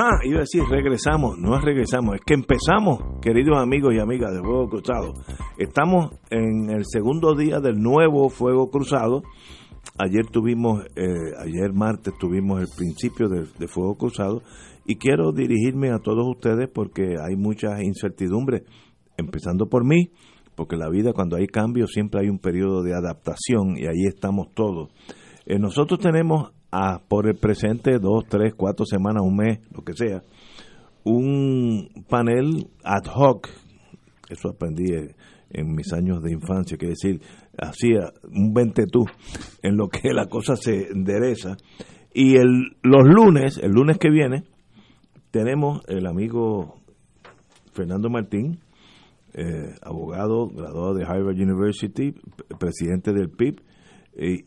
Ajá, iba a decir, regresamos, no es regresamos, es que empezamos, queridos amigos y amigas de Fuego Cruzado. Estamos en el segundo día del nuevo Fuego Cruzado. Ayer tuvimos, eh, ayer martes tuvimos el principio de, Fuego Cruzado y quiero dirigirme a todos ustedes porque hay muchas incertidumbres, empezando por mí, porque la vida cuando hay cambios siempre hay un periodo de adaptación y ahí estamos todos. Eh, nosotros tenemos a, por el presente dos, tres, cuatro semanas, un mes, lo que sea, un panel ad hoc, eso aprendí en mis años de infancia, que decir, hacía un ventetú en lo que la cosa se endereza. Y el, los lunes, el lunes que viene, tenemos el amigo Fernando Martín, eh, abogado, graduado de Harvard University, presidente del PIB, eh,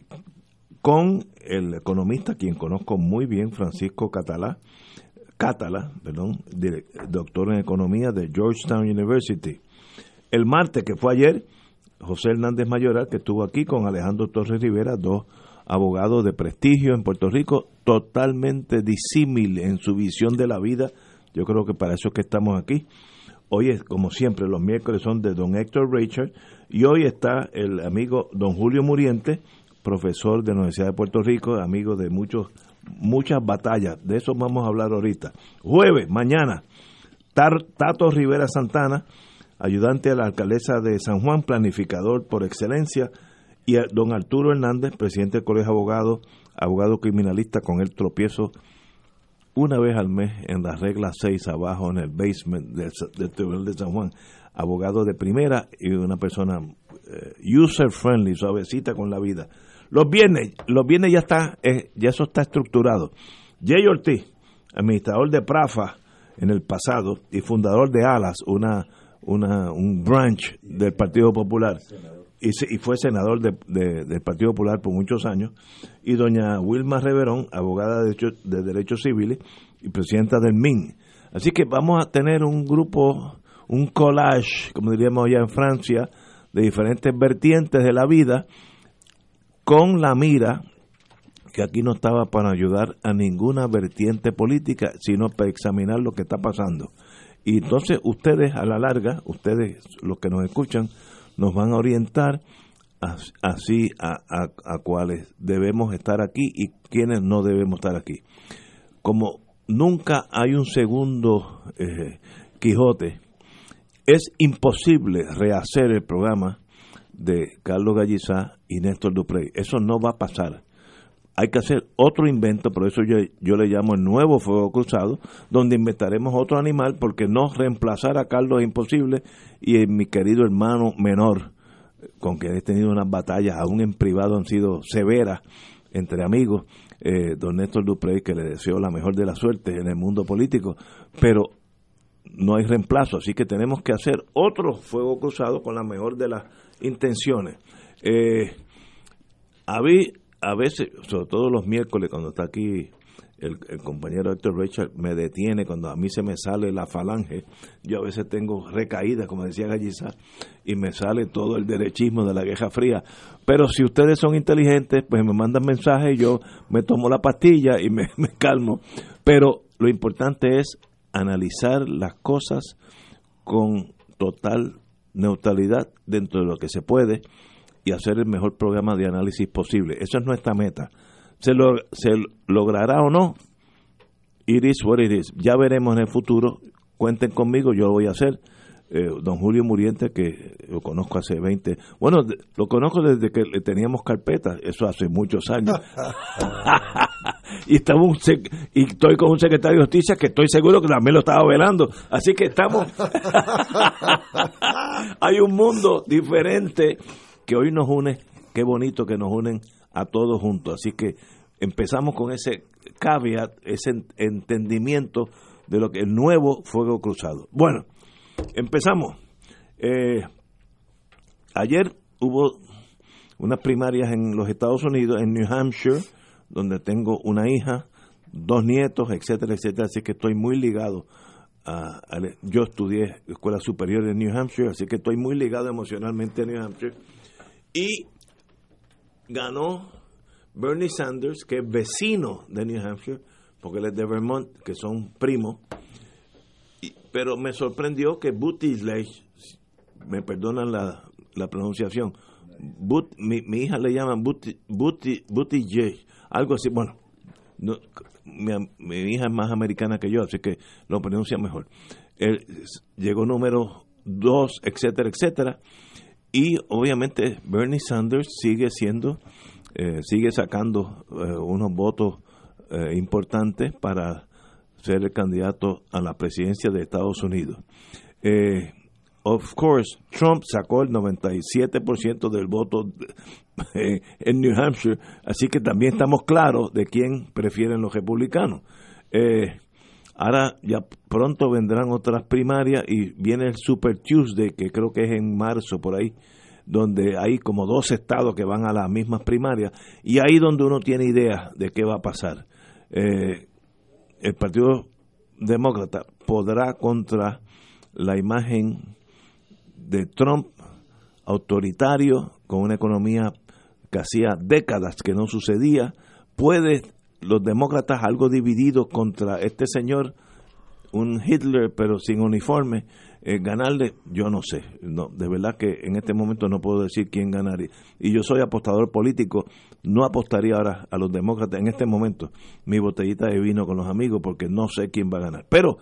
con el economista, quien conozco muy bien, Francisco Catalá, Catala, perdón, doctor en economía de Georgetown University. El martes, que fue ayer, José Hernández Mayoral, que estuvo aquí con Alejandro Torres Rivera, dos abogados de prestigio en Puerto Rico, totalmente disímil en su visión de la vida. Yo creo que para eso es que estamos aquí. Hoy es, como siempre, los miércoles son de don Héctor Richard y hoy está el amigo don Julio Muriente, profesor de la Universidad de Puerto Rico, amigo de muchos muchas batallas. De eso vamos a hablar ahorita. Jueves, mañana, Tato Rivera Santana, ayudante a la alcaldesa de San Juan, planificador por excelencia, y don Arturo Hernández, presidente del Colegio de Abogados, abogado criminalista, con el tropiezo una vez al mes en la regla 6 abajo en el basement del, Tribunal de San Juan, abogado de primera y una persona eh, user friendly, suavecita con la vida. Los viernes, los viernes ya está, eh, ya eso está estructurado. Jay Ortiz, administrador de Prafa en el pasado y fundador de Alas, una, una un branch del Partido Popular. Y, y, fue senador del Partido Popular por muchos años, y doña Wilma Reverón, abogada de, de Derechos Civiles y presidenta del MIN. Así que vamos a tener un grupo, un collage, como diríamos allá en Francia, de diferentes vertientes de la vida, con la mira que aquí no estaba para ayudar a ninguna vertiente política, sino para examinar lo que está pasando. Y entonces ustedes a la larga, ustedes los que nos escuchan, nos van a orientar así a, a, cuáles debemos estar aquí y quiénes no debemos estar aquí. Como nunca hay un segundo eh, Quijote, es imposible rehacer el programa de Carlos Gallizá y Néstor Duprey. Eso no va a pasar. Hay que hacer otro invento, por eso yo, yo le llamo el nuevo fuego cruzado, donde inventaremos otro animal, porque no reemplazar a Carlos es imposible, y mi querido hermano menor, con quien he tenido unas batallas, aún en privado han sido severas entre amigos, eh, don Néstor Duprey, que le deseo la mejor de la suerte en el mundo político, pero no hay reemplazo, así que tenemos que hacer otro fuego cruzado con la mejor de las intenciones. Eh, a, a veces, sobre todo los miércoles, cuando está aquí el, compañero Héctor Richard, me detiene cuando a mí se me sale la falange. Yo a veces tengo recaídas, como decía Galliza, y me sale todo el derechismo de la Guerra Fría. Pero si ustedes son inteligentes, pues me mandan mensajes yo me tomo la pastilla y me calmo. Pero lo importante es analizar las cosas con total neutralidad dentro de lo que se puede y hacer el mejor programa de análisis posible. Esa es nuestra meta. ¿Se, lo, se logrará o no? It is what it is. Ya veremos en el futuro. Cuenten conmigo, yo lo voy a hacer. Eh, don Julio Muriente, que lo conozco hace 20, bueno, lo conozco desde que le teníamos carpeta, eso hace muchos años. y, estamos y estoy con un secretario de justicia que estoy seguro que también lo estaba velando. Así que estamos. Hay un mundo diferente que hoy nos une. Qué bonito que nos unen a todos juntos. Así que empezamos con ese caveat, ese entendimiento de lo que el nuevo fuego cruzado. Bueno, empezamos. Eh, ayer hubo unas primarias en los Estados Unidos, en New Hampshire, donde tengo una hija, dos nietos, etcétera, etcétera, así que estoy muy ligado a, yo estudié escuela superior en New Hampshire, así que estoy muy ligado emocionalmente a New Hampshire y ganó Bernie Sanders, que es vecino de New Hampshire, porque él es de Vermont, que son primos, pero me sorprendió que Buttigieg, me perdonan la, la pronunciación, mi, mi, hija le llaman Buttigieg, algo así, bueno, mi, mi, hija es más americana que yo, así que lo pronuncia mejor. Él llegó número dos, etcétera, etcétera. Y obviamente Bernie Sanders sigue siendo, eh, sigue sacando eh, unos votos eh, importantes para ser el candidato a la presidencia de Estados Unidos. of course, Trump sacó el 97% del voto en New Hampshire, así que también estamos claros de quién prefieren los republicanos. ahora ya pronto vendrán otras primarias y viene el Super Tuesday, que creo que es en marzo por ahí, donde hay como dos estados que van a las mismas primarias y ahí donde uno tiene idea de qué va a pasar. Eh, el Partido Demócrata podrá contra la imagen de Trump autoritario con una economía que hacía décadas que no sucedía, puede los demócratas algo divididos contra este señor, un Hitler pero sin uniforme, eh, ganarle, yo no sé. No, de verdad que en este momento no puedo decir quién ganaría. Y yo soy apostador político, no apostaría ahora a los demócratas en este momento mi botellita de vino con los amigos porque no sé quién va a ganar. Pero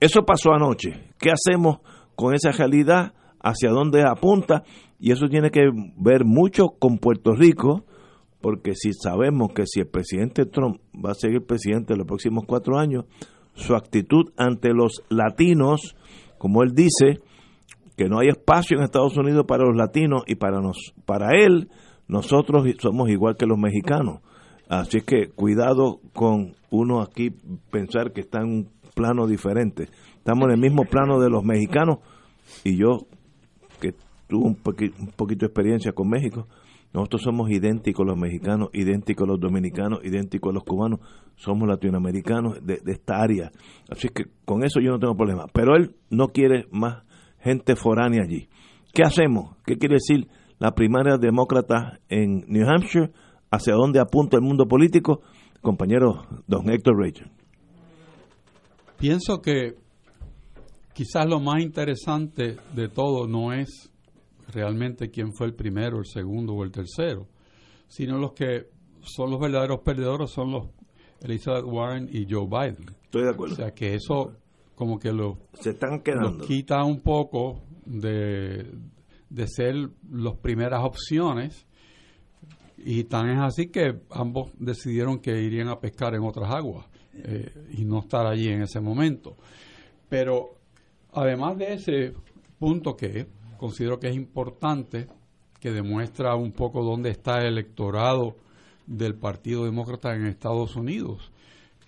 eso pasó anoche. ¿Qué hacemos con esa realidad? ¿Hacia dónde apunta? Y eso tiene que ver mucho con Puerto Rico, porque si sabemos que si el presidente Trump va a seguir presidente los próximos cuatro años, su actitud ante los latinos como él dice, que no hay espacio en Estados Unidos para los latinos y para, nos, para él nosotros somos igual que los mexicanos. Así que cuidado con uno aquí pensar que está en un plano diferente. Estamos en el mismo plano de los mexicanos y yo, que tuve un, poquito de experiencia con México, nosotros somos idénticos los mexicanos, idénticos los dominicanos, idénticos los cubanos, somos latinoamericanos de, esta área. Así que con eso yo no tengo problema. Pero él no quiere más gente foránea allí. ¿Qué hacemos? ¿Qué quiere decir la primaria demócrata en New Hampshire? ¿Hacia dónde apunta el mundo político? Compañero don Héctor Rachel. Pienso que quizás lo más interesante de todo no es realmente quién fue el primero, el segundo o el tercero, sino los que son los verdaderos perdedores son los Elizabeth Warren y Joe Biden. Estoy de acuerdo. O sea que eso como que lo, Se están quedando. quita un poco de, de ser las primeras opciones y tan es así que ambos decidieron que irían a pescar en otras aguas eh, y no estar allí en ese momento. Pero además de ese punto que considero que es importante, que demuestra un poco dónde está el electorado del Partido Demócrata en Estados Unidos,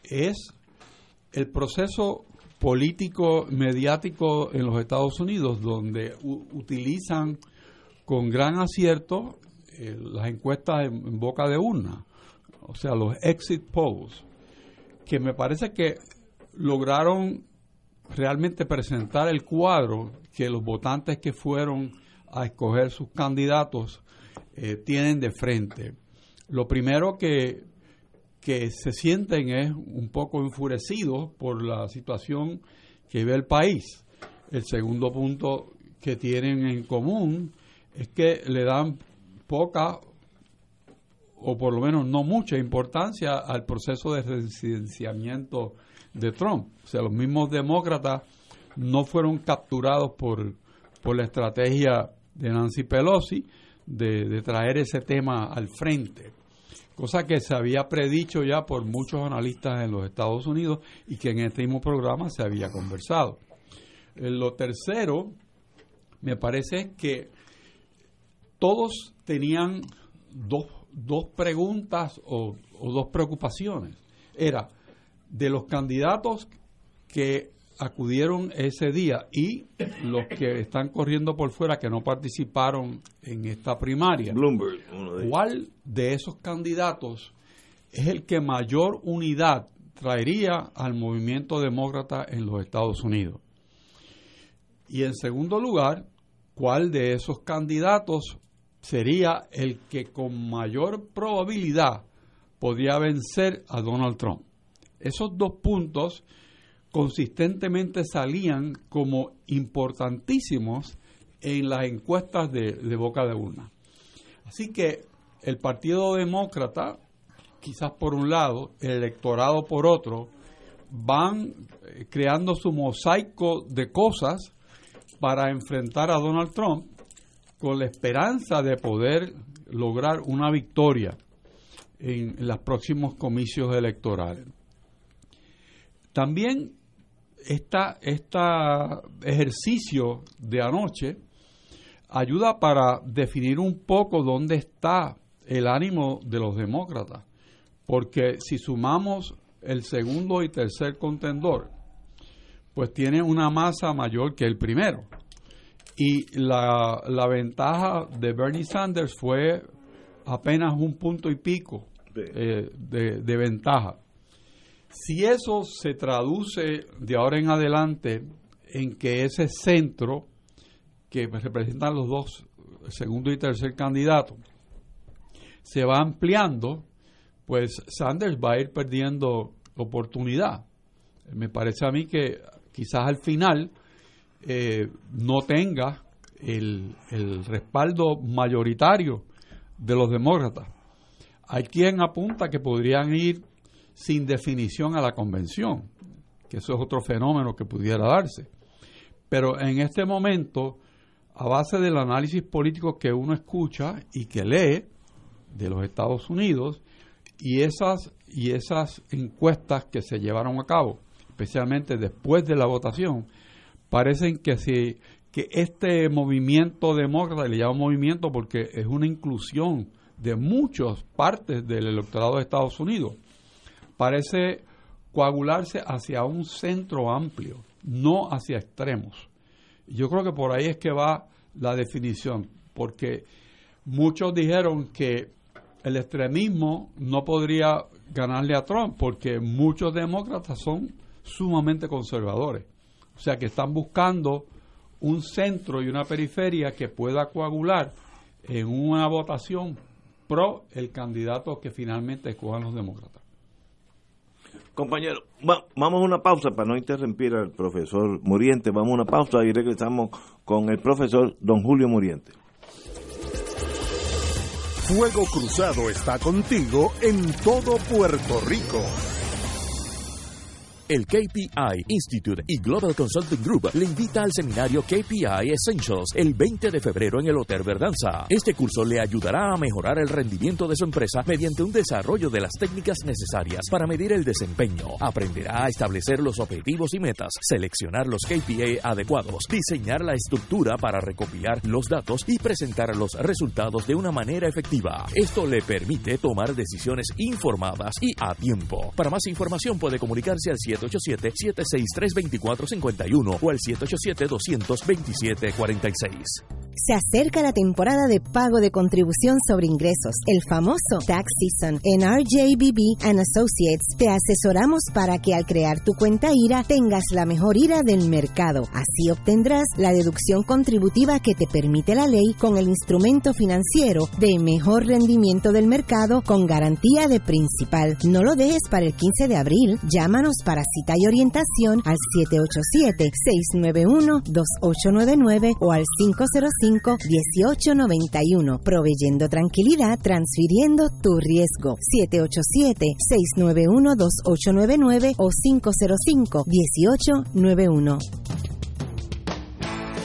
es el proceso político mediático en los Estados Unidos, donde utilizan con gran acierto eh, las encuestas en, boca de urna, o sea, los exit polls, que me parece que lograron realmente presentar el cuadro que los votantes que fueron a escoger sus candidatos eh, tienen de frente. Lo primero que, que se sienten es un poco enfurecidos por la situación que ve el país. El segundo punto que tienen en común es que le dan poca o por lo menos no mucha importancia al proceso de residenciamiento de Trump. O sea, los mismos demócratas no fueron capturados por, por la estrategia de Nancy Pelosi de, traer ese tema al frente, cosa que se había predicho ya por muchos analistas en los Estados Unidos y que en este mismo programa se había conversado. Eh, lo tercero, me parece que todos tenían dos, dos preguntas o, o dos preocupaciones. Era de los candidatos que acudieron ese día y los que están corriendo por fuera que no participaron en esta primaria. Bloomberg, ¿Cuál de esos candidatos es el que mayor unidad traería al movimiento demócrata en los Estados Unidos? Y en segundo lugar, ¿cuál de esos candidatos sería el que con mayor probabilidad podría vencer a Donald Trump? Esos dos puntos consistentemente salían como importantísimos en las encuestas de, boca de urna. Así que el Partido Demócrata, quizás por un lado, el electorado por otro, van eh, creando su mosaico de cosas para enfrentar a Donald Trump con la esperanza de poder lograr una victoria en los próximos comicios electorales. También este ejercicio de anoche ayuda para definir un poco dónde está el ánimo de los demócratas, porque si sumamos el segundo y tercer contendor, pues tiene una masa mayor que el primero. Y la, ventaja de Bernie Sanders fue apenas un punto y pico eh, de ventaja. Si eso se traduce de ahora en adelante en que ese centro que representan los dos, segundo y tercer candidato, se va ampliando, pues Sanders va a ir perdiendo oportunidad. Me parece a mí que quizás al final eh, no tenga el, el respaldo mayoritario de los demócratas. Hay quien apunta que podrían ir sin definición a la convención, que eso es otro fenómeno que pudiera darse. Pero en este momento, a base del análisis político que uno escucha y que lee de los Estados Unidos y esas y esas encuestas que se llevaron a cabo, especialmente después de la votación, parecen que si que este movimiento demócrata, le llamo movimiento porque es una inclusión de muchas partes del electorado de Estados Unidos, parece coagularse hacia un centro amplio, no hacia extremos. Yo creo que por ahí es que va la definición, porque muchos dijeron que el extremismo no podría ganarle a Trump, porque muchos demócratas son sumamente conservadores. O sea que están buscando un centro y una periferia que pueda coagular en una votación pro el candidato que finalmente escojan los demócratas. Compañero, vamos a una pausa para no interrumpir al profesor Muriente. Vamos a una pausa y regresamos con el profesor don Julio Muriente. Fuego Cruzado está contigo en todo Puerto Rico. El KPI Institute y Global Consulting Group le invita al seminario KPI Essentials el 20 de febrero en el Hotel Verdanza. Este curso le ayudará a mejorar el rendimiento de su empresa mediante un desarrollo de las técnicas necesarias para medir el desempeño. Aprenderá a establecer los objetivos y metas, seleccionar los KPI adecuados, diseñar la estructura para recopilar los datos y presentar los resultados de una manera efectiva. Esto le permite tomar decisiones informadas y a tiempo. Para más información puede comunicarse al 7 787-763-2451 o al 787-227-46. Se acerca la temporada de pago de contribución sobre ingresos, el famoso Tax Season. En RJBB and Associates te asesoramos para que al crear tu cuenta IRA tengas la mejor IRA del mercado. Así obtendrás la deducción contributiva que te permite la ley con el instrumento financiero de mejor rendimiento del mercado con garantía de principal. No lo dejes para el 15 de abril. Llámanos para cita y orientación al 787-691-2899 o al 505-1891, proveyendo tranquilidad, transfiriendo tu riesgo. 787-691-2899 o 505-1891.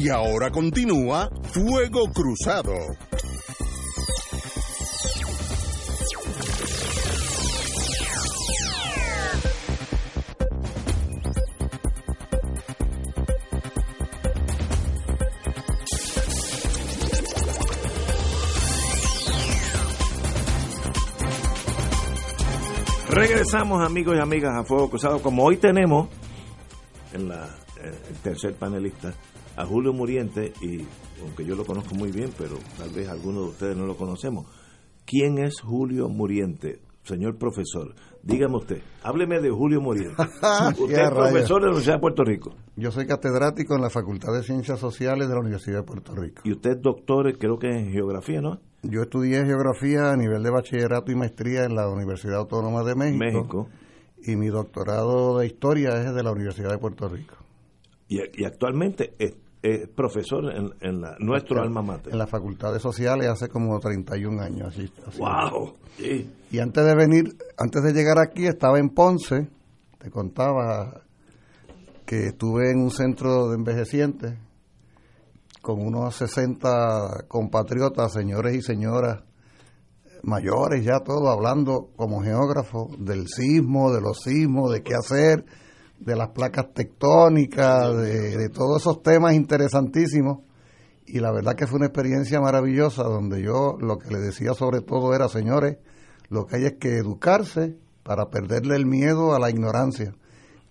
Y ahora continúa Fuego Cruzado. Regresamos amigos y amigas a Fuego Cruzado. Como hoy tenemos en la, eh, tercer panelista a Julio Muriente, y aunque yo lo conozco muy bien, pero tal vez algunos de ustedes no lo conocemos. ¿Quién es Julio Muriente? Señor profesor, dígame usted, hábleme de Julio Muriente. usted Ya, es profesor de la Universidad de Puerto Rico Yo soy catedrático en la Facultad de Ciencias Sociales de la Universidad de Puerto Rico. y usted es doctor, creo que en geografía, ¿no? Yo estudié geografía a nivel de bachillerato y maestría en la Universidad Autónoma de México. México. Y mi doctorado de historia es de la Universidad de Puerto Rico. Y, y actualmente es, es profesor en, en la, nuestro alma mater. En la Facultad de Sociales hace como 31 años. Así, así. ¡Wow! Sí. Y antes de venir, antes de llegar aquí, estaba en Ponce. Te contaba que estuve en un centro de envejecientes con unos 60 compatriotas, señores y señoras mayores, ya todo hablando como geógrafo del sismo, de los sismos, de qué hacer, de las placas tectónicas, de, de todos esos temas interesantísimos. Y la verdad que fue una experiencia maravillosa donde yo lo que le decía sobre todo era, señores, lo que hay es que educarse para perderle el miedo a la ignorancia,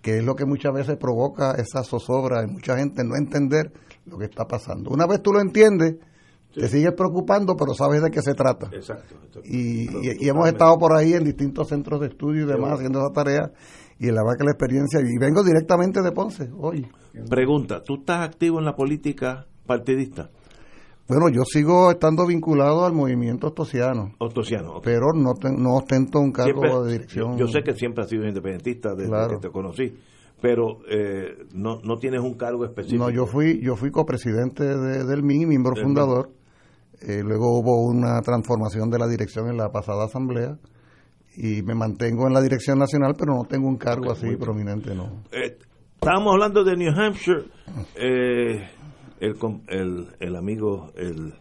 que es lo que muchas veces provoca esa zozobra en mucha gente no entender lo que está pasando. Una vez tú lo entiendes, te sigues preocupando, pero sabes de qué se trata. Exacto. Y, y- y hemos estado por ahí en distintos centros de estudio y demás haciendo esa tarea, y la que la experiencia, y vengo directamente de Ponce hoy. Pregunta, ¿tú estás activo en la política partidista? Bueno, yo sigo estando vinculado al movimiento ostosiano, Ostosiano. ok. pero no, ten- no ostento un cargo Siempre- de dirección. Yo, yo sé que siempre has sido independentista desde Claro. que te conocí, pero eh, no, no tienes un cargo específico. No, yo fui, yo fui copresidente de- del MIN, miembro Del fundador. Eh, luego hubo una transformación de la dirección en la pasada asamblea y me mantengo en la dirección nacional, pero no tengo un cargo así prominente, no. Eh, estábamos hablando de New Hampshire. eh, el, el, el amigo el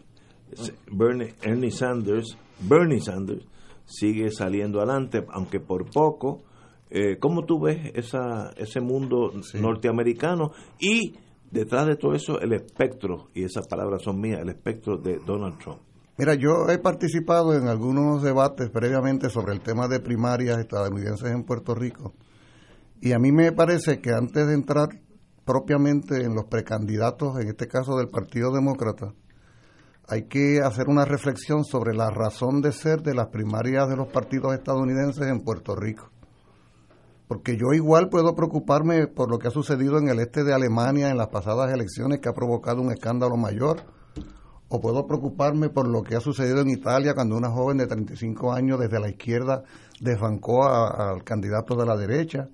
Bernie, Ernie Sanders, Bernie Sanders, sigue saliendo adelante, aunque por poco. Eh, ¿Cómo tú ves esa, ese mundo norteamericano? Y detrás de todo eso, el espectro, y esas palabras son mías, el espectro de Donald Trump. Mira, yo he participado en algunos debates previamente sobre el tema de primarias estadounidenses en Puerto Rico. Y a mí me parece que antes de entrar propiamente en los precandidatos, en este caso del Partido Demócrata, hay que hacer una reflexión sobre la razón de ser de las primarias de los partidos estadounidenses en Puerto Rico. Porque yo igual puedo preocuparme por lo que ha sucedido en el este de Alemania en las pasadas elecciones, que ha provocado un escándalo mayor, o puedo preocuparme por lo que ha sucedido en Italia cuando una joven de 35 años desde la izquierda desbancó al candidato de la derecha,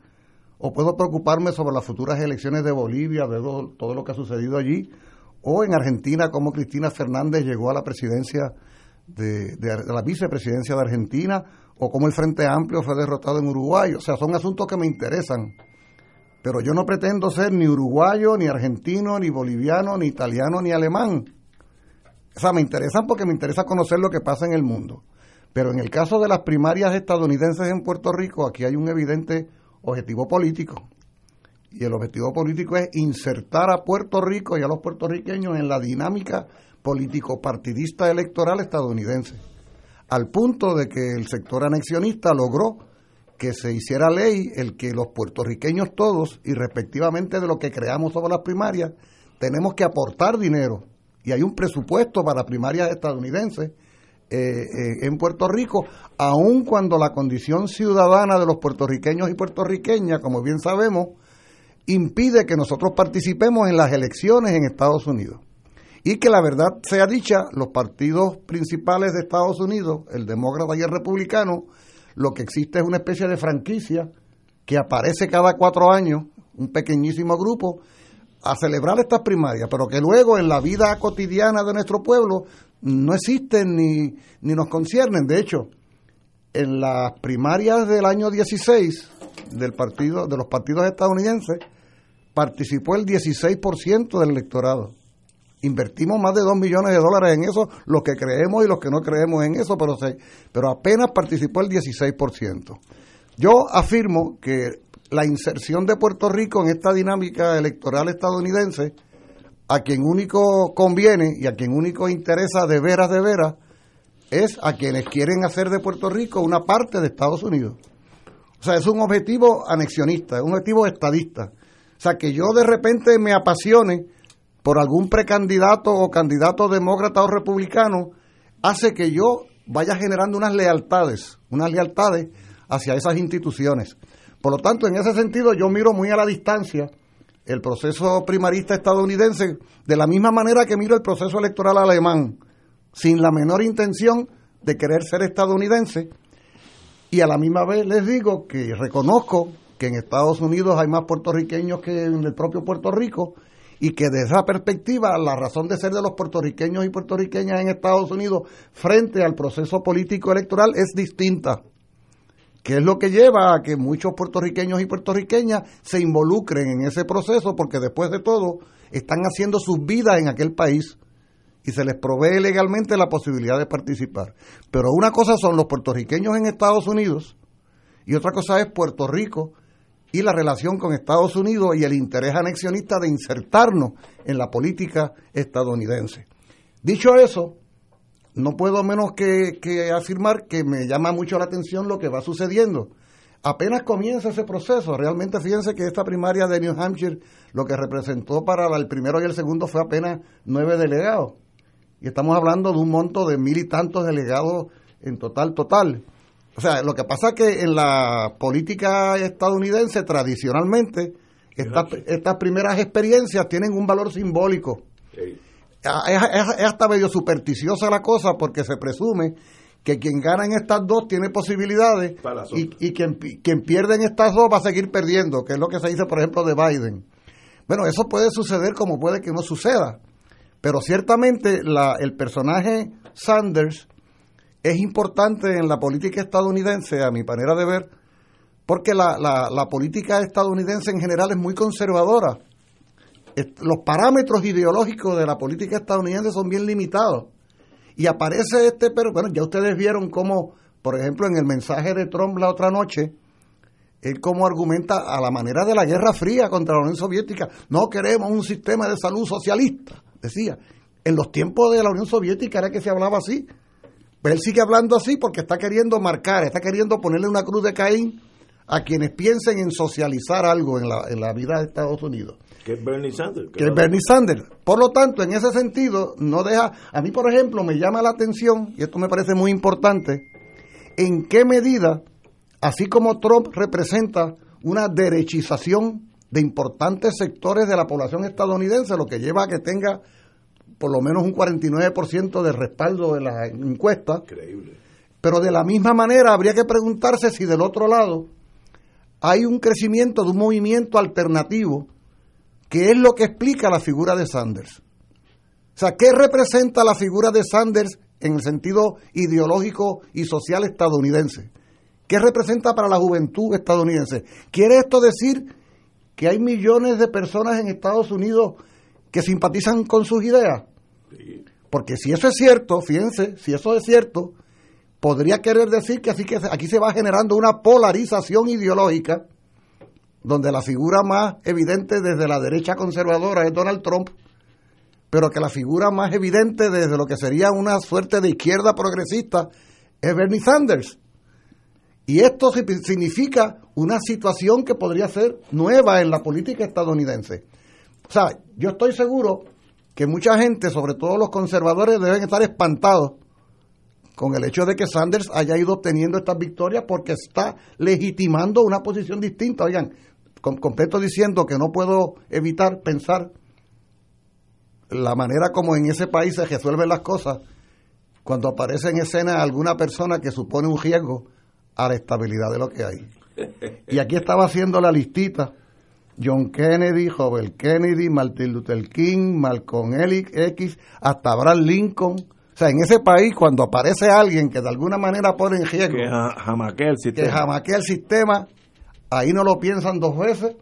o puedo preocuparme sobre las futuras elecciones de Bolivia, de todo, todo lo que ha sucedido allí, o en Argentina, cómo Cristina Fernández llegó a la presidencia de, de- de la vicepresidencia de Argentina, o cómo el Frente Amplio fue derrotado en Uruguay. O sea, son asuntos que me interesan. Pero yo no pretendo ser ni uruguayo, ni argentino, ni boliviano, ni italiano, ni alemán. O sea, me interesan porque me interesa conocer lo que pasa en el mundo. Pero en el caso de las primarias estadounidenses en Puerto Rico, aquí hay un evidente objetivo político. y el objetivo político es insertar a Puerto Rico y a los puertorriqueños en la dinámica político-partidista electoral estadounidense, al punto de que el sector anexionista logró que se hiciera ley el que los puertorriqueños todos, y respectivamente de lo que creamos sobre las primarias, tenemos que aportar dinero. Y hay un presupuesto para primarias estadounidenses eh, eh, en Puerto Rico, aun cuando la condición ciudadana de los puertorriqueños y puertorriqueñas, como bien sabemos, impide que nosotros participemos en las elecciones en Estados Unidos. Y que la verdad sea dicha, los partidos principales de Estados Unidos, el demócrata y el republicano, lo que existe es una especie de franquicia que aparece cada cuatro años, un pequeñísimo grupo, a celebrar estas primarias, pero que luego en la vida cotidiana de nuestro pueblo no existen ni, ni nos conciernen. De hecho, en las primarias del año 16 del partido, de los partidos estadounidenses, participó el 16% del electorado. Invertimos más de 2 millones de dólares en eso, los que creemos y los que no creemos en eso, pero, pero apenas participó el 16%. Yo afirmo que la inserción de Puerto Rico en esta dinámica electoral estadounidense, a quien único conviene y a quien único interesa de veras, de veras, es a quienes quieren hacer de Puerto Rico una parte de Estados Unidos. O sea, es un objetivo anexionista, es un objetivo estadista. O sea, que yo de repente me apasione por algún precandidato o candidato demócrata o republicano, hace que yo vaya generando unas lealtades, unas lealtades hacia esas instituciones. Por lo tanto, en ese sentido, yo miro muy a la distancia el proceso primarista estadounidense de la misma manera que miro el proceso electoral alemán, sin la menor intención de querer ser estadounidense. Y a la misma vez les digo que reconozco que en Estados Unidos hay más puertorriqueños que en el propio Puerto Rico y que de esa perspectiva la razón de ser de los puertorriqueños y puertorriqueñas en Estados Unidos frente al proceso político electoral es distinta, que es lo que lleva a que muchos puertorriqueños y puertorriqueñas se involucren en ese proceso porque después de todo están haciendo sus vidas en aquel país y se les provee legalmente la posibilidad de participar. Pero una cosa son los puertorriqueños en Estados Unidos y otra cosa es Puerto Rico y la relación con Estados Unidos y el interés anexionista de insertarnos en la política estadounidense. Dicho eso, no puedo menos que, afirmar que me llama mucho la atención lo que va sucediendo. Apenas comienza ese proceso, realmente fíjense que esta primaria de New Hampshire lo que representó para el primero y el segundo fue apenas nueve delegados. Y estamos hablando de un monto de mil y tantos delegados en total, total. O sea, lo que pasa es que en la política estadounidense tradicionalmente estas, primeras experiencias tienen un valor simbólico. Es, hasta medio supersticiosa la cosa porque se presume que quien gana en estas dos tiene posibilidades y, y quien, quien, pierde en estas dos va a seguir perdiendo, que es lo que se dice, por ejemplo, de Biden. Bueno, eso puede suceder como puede que no suceda, pero ciertamente la, el personaje Sanders es importante en la política estadounidense, a mi manera de ver, porque la, la, política estadounidense en general es muy conservadora. Los parámetros ideológicos de la política estadounidense son bien limitados. Y aparece este, pero bueno, ya ustedes vieron cómo, por ejemplo, en el mensaje de Trump la otra noche, él como argumenta a la manera de la Guerra Fría contra la Unión Soviética, no queremos un sistema de salud socialista, decía. En los tiempos de la Unión Soviética era que se hablaba así, pero él sigue hablando así porque está queriendo marcar, está queriendo ponerle una cruz de Caín a quienes piensen en socializar algo en la, en la vida de Estados Unidos. Que es Bernie Sanders. Que es Bernie Sanders. Por lo tanto, en ese sentido, no deja. A mí, por ejemplo, me llama la atención, y esto me parece muy importante, en qué medida, así como Trump representa una derechización de importantes sectores de la población estadounidense, lo que lleva a que tenga por lo menos un 49% de respaldo de la encuesta. Increíble. Pero de la misma manera habría que preguntarse si del otro lado hay un crecimiento de un movimiento alternativo que es lo que explica la figura de Sanders. O sea, ¿qué representa la figura de Sanders en el sentido ideológico y social estadounidense? ¿Qué representa para la juventud estadounidense? ¿Quiere esto decir que hay millones de personas en Estados Unidos que simpatizan con sus ideas? Porque si eso es cierto, fíjense, si eso es cierto, podría querer decir que así que aquí se va generando una polarización ideológica donde la figura más evidente desde la derecha conservadora es Donald Trump, pero que la figura más evidente desde lo que sería una suerte de izquierda progresista es Bernie Sanders. Y esto significa una situación que podría ser nueva en la política estadounidense. O sea, yo estoy seguro que mucha gente, sobre todo los conservadores, deben estar espantados con el hecho de que Sanders haya ido obteniendo estas victorias porque está legitimando una posición distinta. Oigan, completo diciendo que no puedo evitar pensar la manera como en ese país se resuelven las cosas cuando aparece en escena alguna persona que supone un riesgo a la estabilidad de lo que hay. Y aquí estaba haciendo la listita. John Kennedy, Robert Kennedy, Martin Luther King, Malcolm X, hasta Abraham Lincoln. O sea, en ese país, cuando aparece alguien que de alguna manera pone en riesgo que jamaquea el sistema, que jamaquea el sistema ahí no lo piensan dos veces.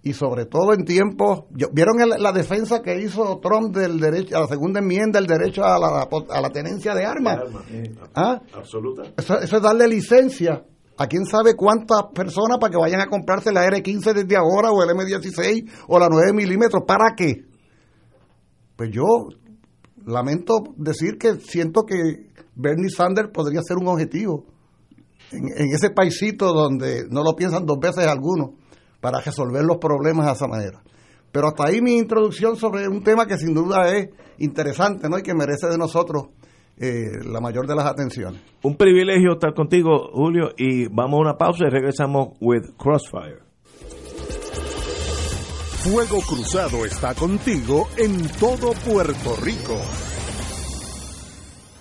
Y sobre todo en tiempos vieron la defensa que hizo Trump del derecho a la segunda enmienda el derecho a la, a la tenencia de armas ¿Ah? absoluta. Eso, es darle licencia a quién sabe cuántas personas para que vayan a comprarse la R15 desde ahora o el M16 o la 9 milímetros. Para qué pues yo lamento decir que siento que Bernie Sanders podría ser un objetivo en, ese paisito donde no lo piensan dos veces algunos para resolver los problemas de esa manera. Pero hasta ahí mi introducción sobre un tema que sin duda es interesante ¿no? y que merece de nosotros eh, la mayor de las atenciones. Un privilegio estar contigo, Julio, y vamos a una pausa y regresamos with Crossfire. Fuego Cruzado está contigo en todo Puerto Rico.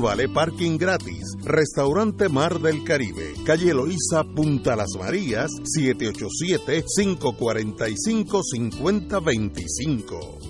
vale parking gratis. Restaurante Mar del Caribe, calle Loíza, Punta Las Marías, 787-545-5025.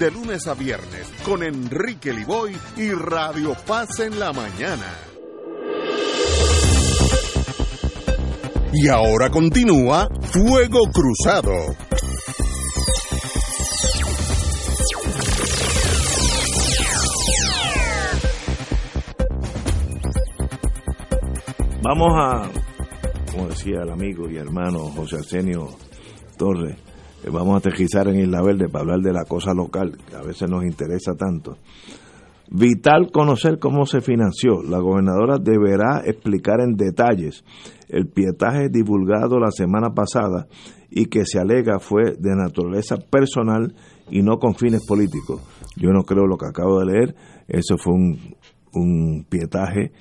de lunes a viernes con Enrique Liboy y Radio Paz en la mañana. Y ahora continúa Fuego Cruzado. Vamos a, como decía el amigo y hermano José Arsenio Torres, vamos a aterrizar en Isla Verde para hablar de la cosa local, que a veces nos interesa tanto. Vital conocer cómo se financió. La gobernadora deberá explicar en detalles el pietaje divulgado la semana pasada y que se alega fue de naturaleza personal y no con fines políticos. Yo no creo lo que acabo de leer. Eso fue un, un pietaje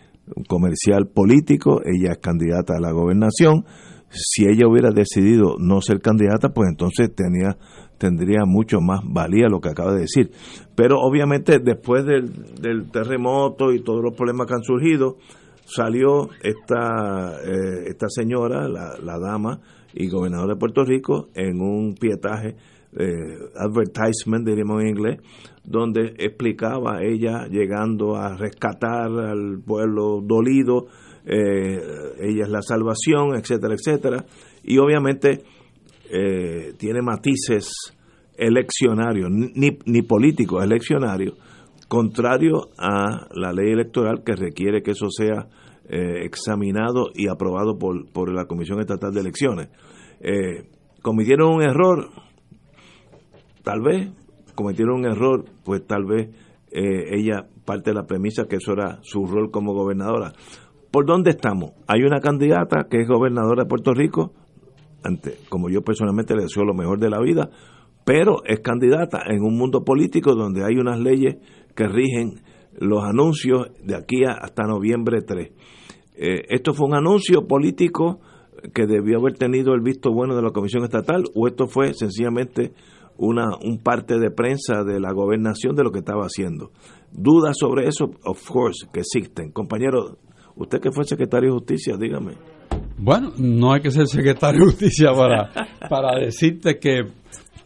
comercial político. Ella es candidata a la gobernación si ella hubiera decidido no ser candidata, pues entonces tenía, tendría mucho más valía lo que acaba de decir. Pero obviamente después del, terremoto y todos los problemas que han surgido, salió esta, eh, esta señora, la, la dama y gobernadora de Puerto Rico, en un pietaje, eh, advertisement, diríamos en inglés, donde explicaba ella llegando a rescatar al pueblo dolido, eh, ella es la salvación, etcétera, etcétera, y obviamente eh, tiene matices eleccionarios, ni, ni políticos, eleccionarios, contrario a la ley electoral que requiere que eso sea eh, examinado y aprobado por, por la Comisión Estatal de Elecciones. Eh, ¿Cometieron un error? Tal vez. ¿Cometieron un error? Pues tal vez ella parte de la premisa que eso era su rol como gobernadora. ¿Por dónde estamos? Hay una candidata que es gobernadora de Puerto Rico, como yo personalmente le deseo lo mejor de la vida, pero es candidata en un mundo político donde hay unas leyes que rigen los anuncios de aquí hasta noviembre 3. Eh, ¿Esto fue un anuncio político que debió haber tenido el visto bueno de la Comisión Estatal o esto fue sencillamente una un parte de prensa de la gobernación de lo que estaba haciendo? Dudas sobre eso, of course, que existen. Compañero, usted que fue secretario de Justicia, dígame. Bueno, no hay que ser secretario de Justicia para, para decirte que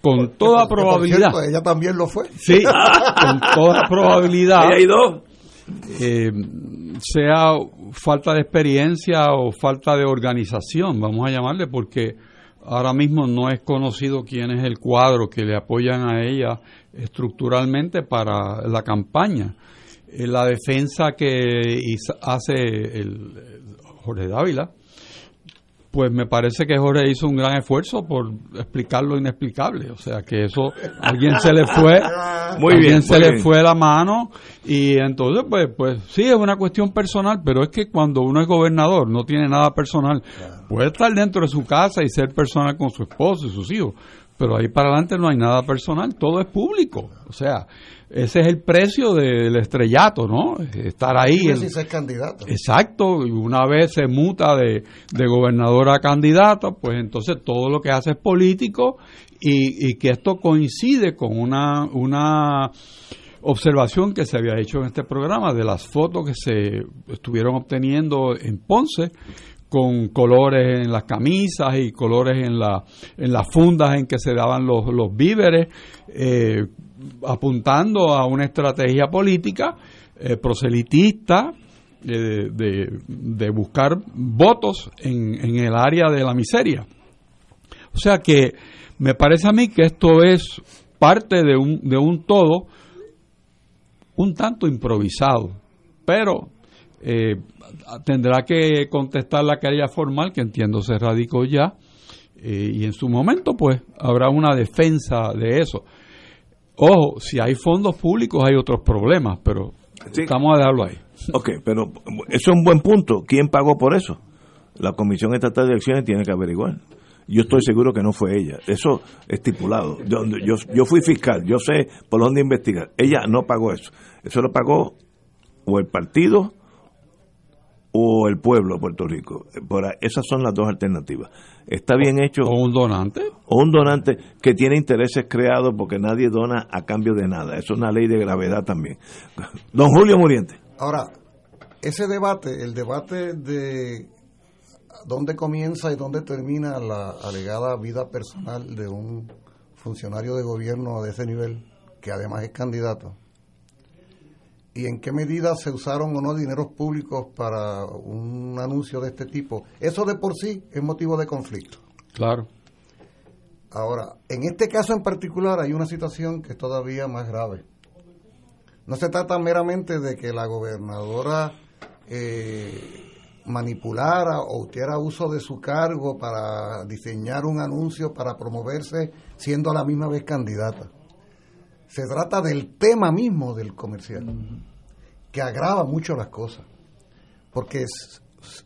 con toda Que, por probabilidad, cierto, ella también lo fue. sí, con toda probabilidad, Ahí hay dos. eh, sea falta de experiencia o falta de organización, vamos a llamarle, porque ahora mismo no es conocido quién es el cuadro que le apoyan a ella estructuralmente para la campaña. Eh, la defensa que hace el, Jorge Dávila, pues me parece que Jorge hizo un gran esfuerzo por explicar lo inexplicable. O sea, que eso a alguien se le fue, Muy alguien bien, se muy le bien. fue la mano y entonces pues pues sí es una cuestión personal, pero es que cuando uno es gobernador no tiene nada personal. Puede estar dentro de su casa y ser personal con su esposo y sus hijos, pero ahí para adelante no hay nada personal, todo es público. O sea, ese es el precio del estrellato, ¿no? Estar ahí. Dime el- si ser candidato. Exacto, y una vez se muta de, de gobernadora a candidata, pues entonces todo lo que hace es político y, y que esto coincide con una, una observación que se había hecho en este programa de las fotos que se estuvieron obteniendo en Ponce con colores en las camisas y colores en, la, en las fundas en que se daban los, los víveres, eh, apuntando a una estrategia política eh, proselitista eh, de, de buscar votos en, en el área de la miseria. O sea que me parece a mí que esto es parte de un, de un todo un tanto improvisado, pero eh, tendrá que contestar la querella formal que entiendo se radicó ya eh, y en su momento pues habrá una defensa de eso. Ojo, si hay fondos públicos hay otros problemas, pero Sí. estamos a dejarlo ahí. Ok, pero eso es un buen punto. ¿Quién pagó por eso? La Comisión Estatal de Elecciones tiene que averiguar. Yo estoy seguro que no fue ella. Eso estipulado. Yo, yo, yo fui fiscal, yo sé por dónde investigar. Ella no pagó eso. Eso lo pagó o el partido o el pueblo de Puerto Rico. Por esas son las dos alternativas. Está bien hecho O un donante. o un donante que tiene intereses creados porque nadie dona a cambio de nada. Eso es una ley de gravedad también. Don Julio Muriente. Ahora, ese debate, el debate de dónde comienza y dónde termina la alegada vida personal de un funcionario de gobierno de ese nivel, que además es candidato, y en qué medida se usaron o no dineros públicos para un anuncio de este tipo, eso de por sí es motivo de conflicto. Claro. Ahora, en este caso en particular hay una situación que es todavía más grave. No se trata meramente de que la gobernadora eh, manipulara o hiciera uso de su cargo para diseñar un anuncio para promoverse siendo a la misma vez candidata. Se trata del tema mismo del comercial, que agrava mucho las cosas. Porque, es-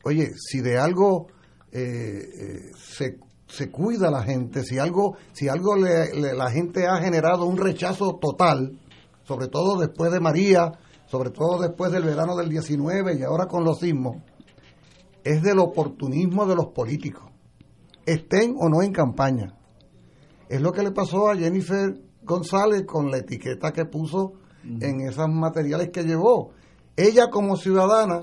oye, si de algo eh, eh, se, se cuida la gente, si algo, si algo le- le- la gente ha generado un rechazo total, sobre todo después de María, sobre todo después del verano del 19 y ahora con los sismos, es del oportunismo de los políticos, estén o no en campaña. Es lo que le pasó a Jennifer González con la etiqueta que puso en esos materiales que llevó. Ella como ciudadana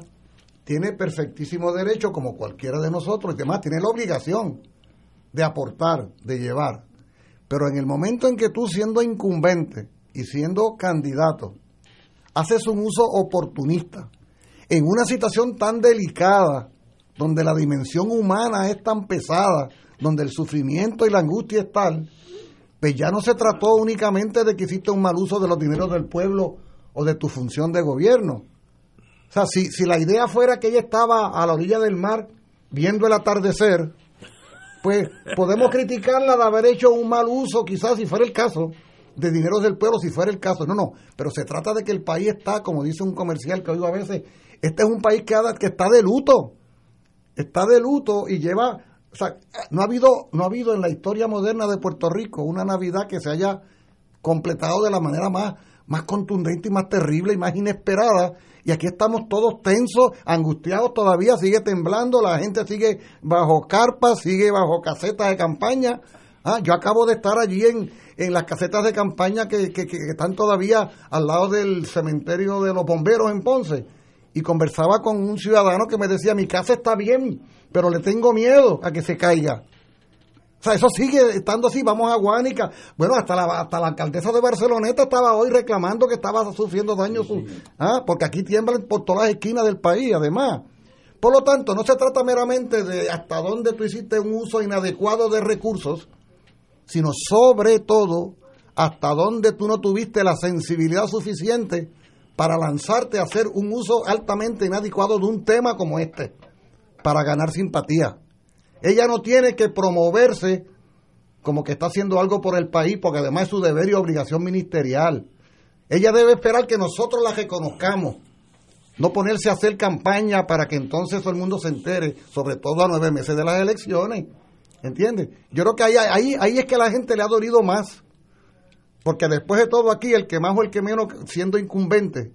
tiene perfectísimo derecho, como cualquiera de nosotros, y demás, tiene la obligación de aportar, de llevar. Pero en el momento en que tú siendo incumbente y siendo candidato, haces un uso oportunista, en una situación tan delicada, donde la dimensión humana es tan pesada, donde el sufrimiento y la angustia es tal, pues ya no se trató únicamente de que hiciste un mal uso de los dineros del pueblo o de tu función de gobierno. O sea, si, si la idea fuera que ella estaba a la orilla del mar viendo el atardecer, pues podemos criticarla de haber hecho un mal uso, quizás si fuera el caso, de dineros del pueblo, si fuera el caso. No, no, pero se trata de que el país está, como dice un comercial que oigo a veces, este es un país que, que está de luto, está de luto y lleva o sea, no ha habido, no ha habido en la historia moderna de Puerto Rico una Navidad que se haya completado de la manera más, más contundente y más terrible y más inesperada. Y aquí estamos todos tensos, angustiados todavía, sigue temblando, la gente sigue bajo carpas, sigue bajo casetas de campaña. Ah, yo acabo de estar allí en, en las casetas de campaña que, que, que están todavía al lado del cementerio de los bomberos en Ponce y conversaba con un ciudadano que me decía, mi casa está bien, pero le tengo miedo a que se caiga. O sea, eso sigue estando así, vamos a Guánica. Bueno, hasta la, hasta la alcaldesa de Barceloneta estaba hoy reclamando que estaba sufriendo daños, ¿ah? porque aquí tiemblan por todas las esquinas del país, además. Por lo tanto, no se trata meramente de hasta dónde tú hiciste un uso inadecuado de recursos, sino sobre todo hasta dónde tú no tuviste la sensibilidad suficiente para lanzarte a hacer un uso altamente inadecuado de un tema como este, para ganar simpatía. Ella no tiene que promoverse como que está haciendo algo por el país, porque además es su deber y obligación ministerial. Ella debe esperar que nosotros la reconozcamos, no ponerse a hacer campaña para que entonces todo el mundo se entere, sobre todo a nueve meses de las elecciones. ¿Entiendes? Yo creo que ahí, ahí, ahí es que la gente le ha dolido más porque después de todo aquí, el que más o el que menos, siendo incumbente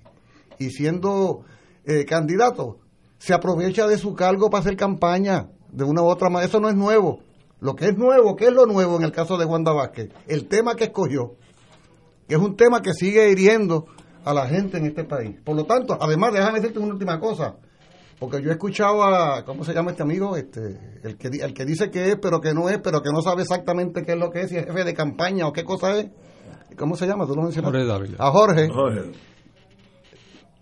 y siendo eh, candidato, se aprovecha de su cargo para hacer campaña de una u otra manera. Eso no es nuevo. Lo que es nuevo, ¿qué es lo nuevo en el caso de Wanda Vázquez? El tema que escogió, que es un tema que sigue hiriendo a la gente en este país. Por lo tanto, además, déjame decirte una última cosa, porque yo he escuchado a, ¿cómo se llama este amigo? Este, el que, el que dice que es, pero que no es, pero que no sabe exactamente qué es lo que es, si es jefe de campaña o qué cosa es. ¿Cómo se llama? ¿Tú lo mencionaste? Jorge Dávila. A Jorge.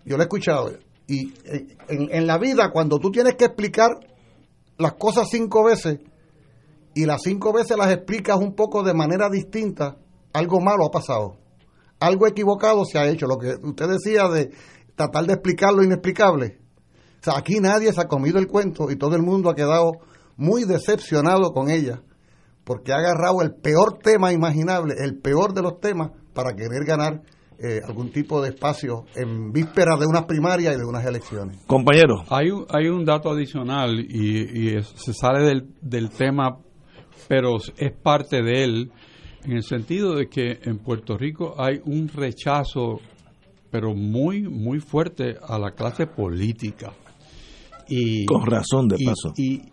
Yo lo he escuchado. Y en, en la vida, cuando tú tienes que explicar las cosas cinco veces y las cinco veces las explicas un poco de manera distinta, algo malo ha pasado. Algo equivocado se ha hecho. Lo que usted decía de tratar de explicar lo inexplicable. O sea, aquí nadie se ha comido el cuento y todo el mundo ha quedado muy decepcionado con ella porque ha agarrado el peor tema imaginable, el peor de los temas, para querer ganar eh, algún tipo de espacio en vísperas de unas primarias y de unas elecciones. Compañero. Hay, un, hay un dato adicional y, se sale del, del tema, pero es parte de él, en el sentido de que en Puerto Rico hay un rechazo, pero muy, muy fuerte a la clase política. Y, Con razón, de paso. Y,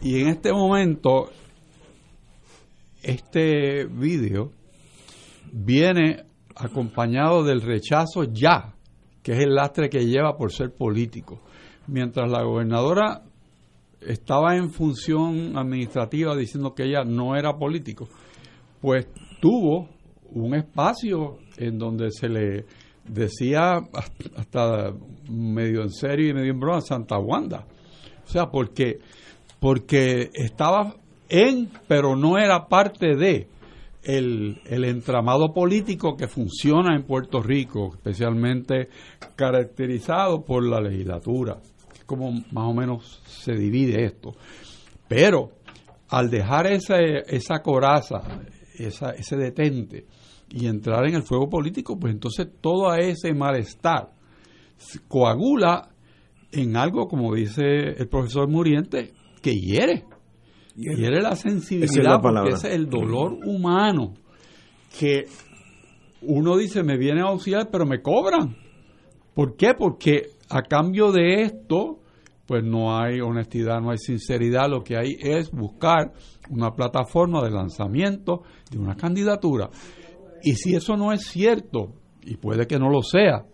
y en este momento este vídeo viene acompañado del rechazo ya, que es el lastre que lleva por ser político. Mientras la gobernadora estaba en función administrativa diciendo que ella no era político, pues tuvo un espacio en donde se le decía hasta medio en serio y medio en broma Santa Wanda. O sea, porque, porque estaba en, pero no era parte de el, el, entramado político que funciona en Puerto Rico, especialmente caracterizado por la legislatura, como más o menos se divide esto. Pero al dejar esa, esa coraza, esa, ese detente, y entrar en el fuego político, pues entonces todo ese malestar coagula en algo, como dice el profesor Muriente, que hiere Quiere la sensibilidad porque es el dolor humano que uno dice me viene a auxiliar pero me cobran. ¿Por qué? Porque a cambio de esto pues no hay honestidad, no hay sinceridad, lo que hay es buscar una plataforma de lanzamiento de una candidatura. Y si eso no es cierto, y puede que no lo sea,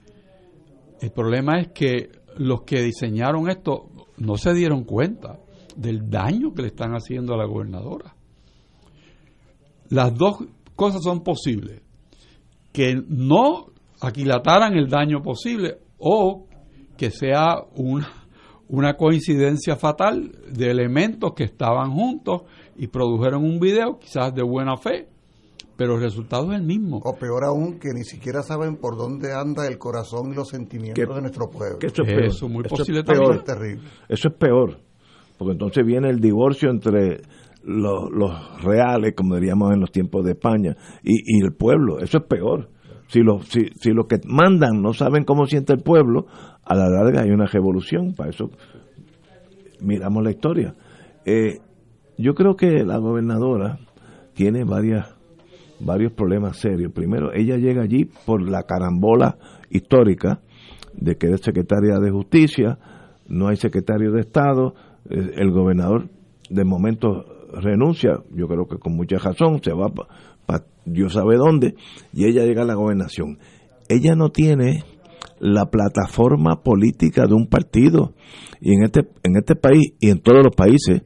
el problema es que los que diseñaron esto no se dieron cuenta del daño que le están haciendo a la gobernadora. Las dos cosas son posibles. Que no aquilataran el daño posible o que sea una, una coincidencia fatal de elementos que estaban juntos y produjeron un video quizás de buena fe, pero el resultado es el mismo. O peor aún, que ni siquiera saben por dónde anda el corazón y los sentimientos de nuestro pueblo. eso es peor. Eso, muy Eso posible es peor. también. es terrible. Eso es peor, porque entonces viene el divorcio entre los, reales, como diríamos en los tiempos de España, y, el pueblo. Eso es peor. Si los, si, si los que mandan no saben cómo siente el pueblo, a la larga hay una revolución. Para eso miramos la historia. Eh, yo creo que la gobernadora tiene varias varios problemas serios. Primero, ella llega allí por la carambola histórica de que es secretaria de justicia, no hay secretario de Estado, el gobernador de momento renuncia, yo creo que con mucha razón, se va para Dios sabe dónde, y ella llega a la gobernación. Ella no tiene la plataforma política de un partido, y en este, en este país y en todos los países,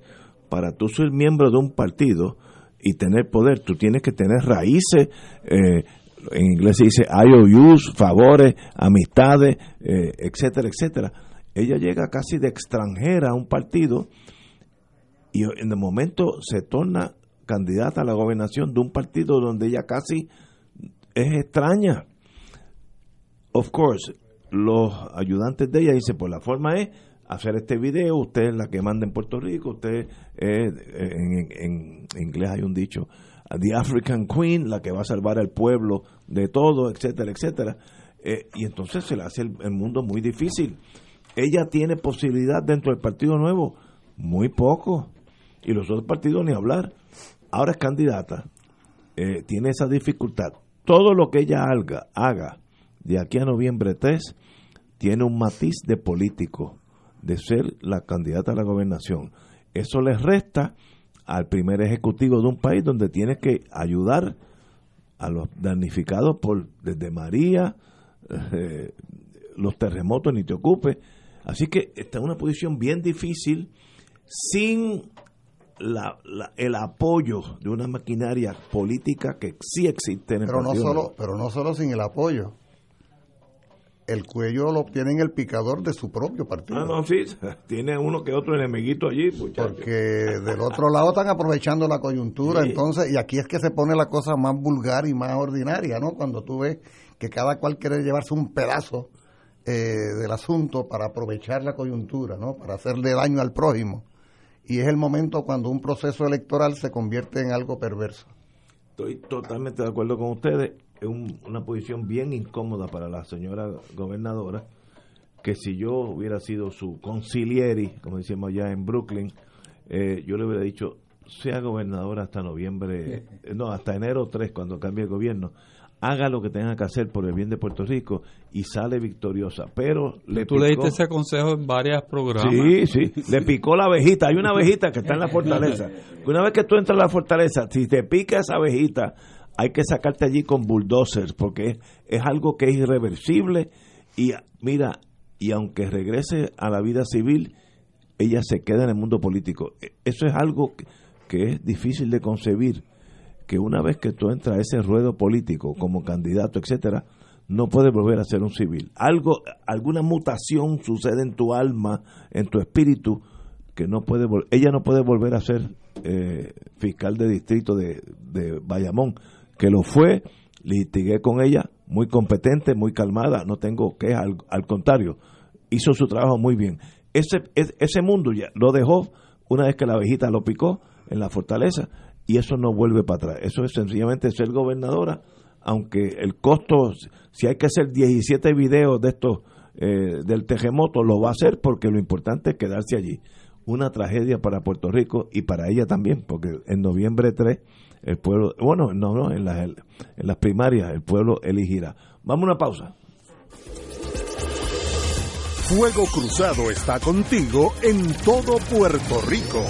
para tú ser miembro de un partido y tener poder, tú tienes que tener raíces, eh, en inglés se dice IOUs, favores, amistades, eh, etcétera, etcétera. Ella llega casi de extranjera a un partido y en el momento se torna candidata a la gobernación de un partido donde ella casi es extraña. Of course, los ayudantes de ella dicen, pues la forma es hacer este video, usted es la que manda en Puerto Rico, usted es, en, en- inglés hay un dicho, The African Queen, la que va a salvar al pueblo de todo, etcétera, etcétera. Eh, y entonces se le hace el mundo muy difícil. Ella tiene posibilidad dentro del Partido Nuevo, muy poco, y los otros partidos ni hablar. Ahora es candidata, eh, tiene esa dificultad. Todo lo que ella haga, haga de aquí a noviembre 3 tiene un matiz de político, de ser la candidata a la gobernación. Eso le resta al primer ejecutivo de un país donde tiene que ayudar a los damnificados por desde María, eh, los terremotos, ni te ocupe. Así que está en una posición bien difícil sin la- la- el apoyo de una maquinaria política que sí existe en el Pero no solo, pero no solo sin el apoyo. El cuello lo obtiene en el picador de su propio partido. Ah, no, sí, tiene uno que otro enemiguito allí, muchacho. Porque del otro lado están aprovechando la coyuntura, Sí. entonces, y aquí es que se pone la cosa más vulgar y más ordinaria, ¿no? Cuando tú ves que cada cual quiere llevarse un pedazo eh, del asunto para aprovechar la coyuntura, ¿no? Para hacerle daño al prójimo. Y es el momento cuando un proceso electoral se convierte en algo perverso. Estoy totalmente de acuerdo con ustedes. Es un- una posición bien incómoda para la señora gobernadora, que si yo hubiera sido su concilieri, como decimos allá en Brooklyn, eh, yo le hubiera dicho, sea gobernadora hasta noviembre, eh, no, hasta enero 3, cuando cambie el gobierno, haga lo que tenga que hacer por el bien de Puerto Rico y sale victoriosa. Pero le Tú le picó- diste ese consejo en varios programas. Sí, sí, le picó la abejita. Hay una abejita que está en la fortaleza. Una vez que tú entras a la fortaleza, si te pica esa abejita, hay que sacarte allí con bulldozers, porque es, es algo que es irreversible. Y mira, y aunque regrese a la vida civil, ella se queda en el mundo político. E- Eso es algo que, que es difícil de concebir, que una vez que tú entras a ese ruedo político como candidato, etcétera, no puedes volver a ser un civil. Algo, alguna mutación sucede en tu alma, en tu espíritu, que no puede, ella no puede volver a ser eh, fiscal de distrito de, de Bayamón, que lo fue, litigué con ella, muy competente, muy calmada, no tengo quejas, al, al contrario, hizo su trabajo muy bien. Ese, es- ese mundo ya lo dejó una vez que la abejita lo picó en la fortaleza y eso no vuelve para atrás. Eso es sencillamente ser gobernadora, aunque el costo, si hay que hacer 17 videos de estos eh, del terremoto, lo va a hacer porque lo importante es quedarse allí. Una tragedia para Puerto Rico y para ella también, porque en noviembre 3 el pueblo, bueno, no, no, en las, en las primarias el pueblo elegirá. Vamos a una pausa. Fuego Cruzado está contigo en todo Puerto Rico.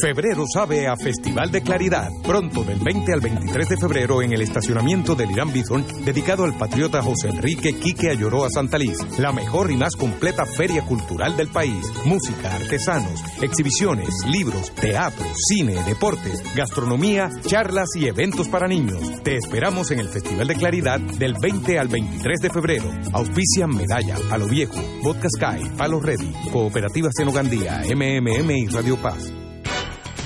Febrero sabe a Festival de Claridad. Pronto, del 20 al 23 de febrero, en el estacionamiento del Irán Bison, dedicado al patriota José Enrique Quique Ayoró a Santaliz. La mejor y más completa feria cultural del país. Música, artesanos, exhibiciones, libros, teatro, cine, deportes, gastronomía, charlas y eventos para niños. Te esperamos en el Festival de Claridad del 20 al 23 de febrero. Auspician Medalla, Palo Viejo, Vodka Sky, Palo Ready, Cooperativa Senogandía, MMM y Radio Paz.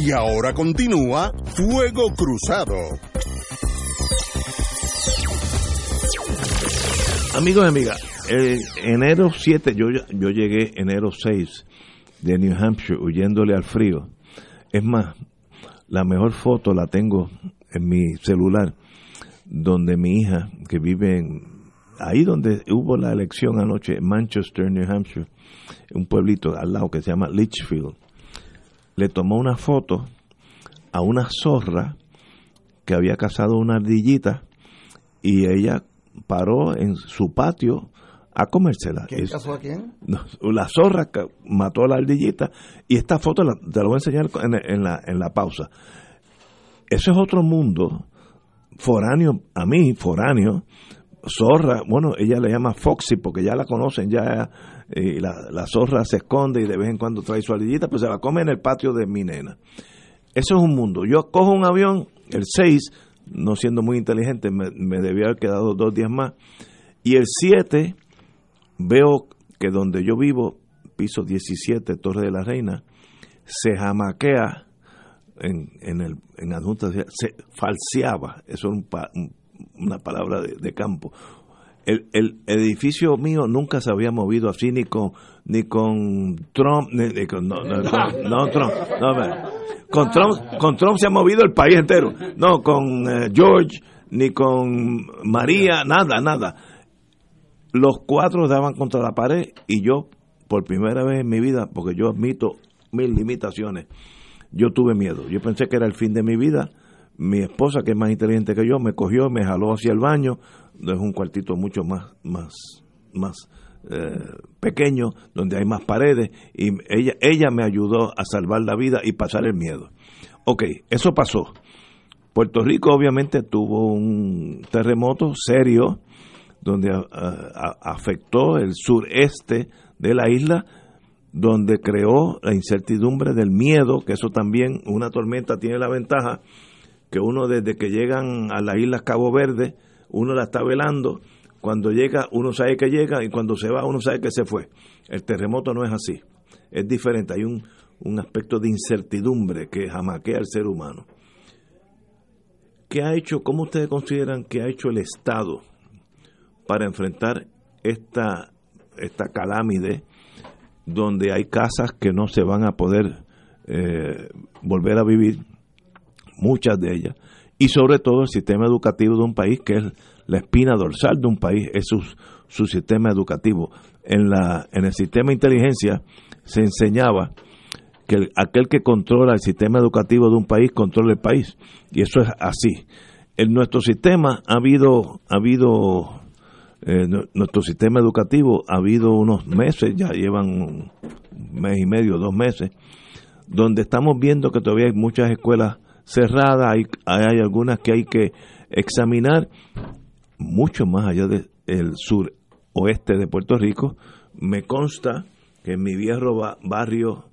Y ahora continúa Fuego Cruzado. Amigos y amigas, enero 7, yo, yo llegué enero 6 de New Hampshire huyéndole al frío. Es más, la mejor foto la tengo en mi celular, donde mi hija, que vive ahí donde hubo la elección anoche, en Manchester, New Hampshire, un pueblito al lado que se llama Litchfield, le tomó una foto a una zorra que había cazado una ardillita y ella paró en su patio a comérsela. ¿Quién Es- casó a quién? la zorra que mató a la ardillita y esta foto la- te la voy a enseñar en, en la, en la pausa. Eso es otro mundo foráneo, a mí, foráneo, zorra, bueno, ella le llama Foxy porque ya la conocen, ya eh, la, la zorra se esconde y de vez en cuando trae su ardillita, pues se la come en el patio de mi nena. Eso es un mundo. Yo cojo un avión, el 6, no siendo muy inteligente, me, me debía haber quedado dos días más, y el 7 veo que donde yo vivo, piso 17, Torre de la Reina, se jamaquea en, en, el, en adjunta, se falseaba, eso es un un- una palabra de campo. El, el edificio mío nunca se había movido así ni con ni con Trump ni, con no, no, no, Trump no, con Trump con Trump se ha movido el país entero no con eh, George ni con María nada nada. Los cuatro daban contra la pared y yo por primera vez en mi vida porque yo admito mis limitaciones yo tuve miedo. Yo pensé que era el fin de mi vida. Mi esposa que es más inteligente que yo me cogió me jaló hacia el baño es un cuartito mucho más más más eh, pequeño donde hay más paredes y ella ella me ayudó a salvar la vida y pasar el miedo. Ok eso pasó. Puerto Rico obviamente tuvo un terremoto serio donde a- afectó el sureste de la isla, donde creó la incertidumbre del miedo, que eso también, una tormenta tiene la ventaja que uno desde que llegan a las islas Cabo Verde, uno la está velando, cuando llega uno sabe que llega y cuando se va uno sabe que se fue. El terremoto no es así, es diferente, hay un, un aspecto de incertidumbre que jamaquea al ser humano. ¿Qué ha hecho, cómo ustedes consideran que ha hecho el Estado para enfrentar esta, esta calámide donde hay casas que no se van a poder eh, volver a vivir, muchas de ellas, y sobre todo el sistema educativo de un país que es la espina dorsal de un país, es su, su sistema educativo. En, la, en el sistema de inteligencia se enseñaba que aquel que controla el sistema educativo de un país controla el país. Y eso es así. En nuestro sistema ha habido, ha habido eh, nuestro sistema educativo ha habido unos meses, ya llevan un mes y medio, dos meses, donde estamos viendo que todavía hay muchas escuelas cerradas, hay, hay algunas que hay que examinar mucho más allá del sur oeste de Puerto Rico. Me consta que en mi viejo barrio,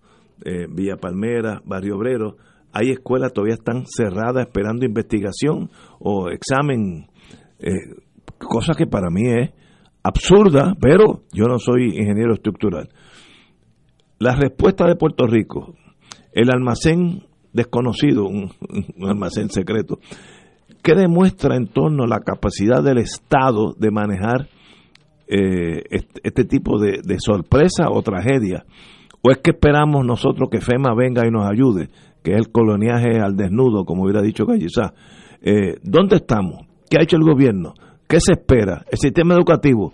eh, Villa Palmera, Barrio Obrero, hay escuelas todavía están cerradas esperando investigación o examen, eh, cosa que para mí es absurda, pero yo no soy ingeniero estructural. La respuesta de Puerto Rico, el almacén desconocido, un, almacén secreto, ¿qué demuestra en torno a la capacidad del Estado de manejar eh, este, tipo de, sorpresa o tragedia? ¿O es que esperamos nosotros que FEMA venga y nos ayude, que es el coloniaje al desnudo, como hubiera dicho Gallizá? Eh, ¿Dónde estamos? ¿Qué ha hecho el gobierno? ¿Qué se espera? El sistema educativo,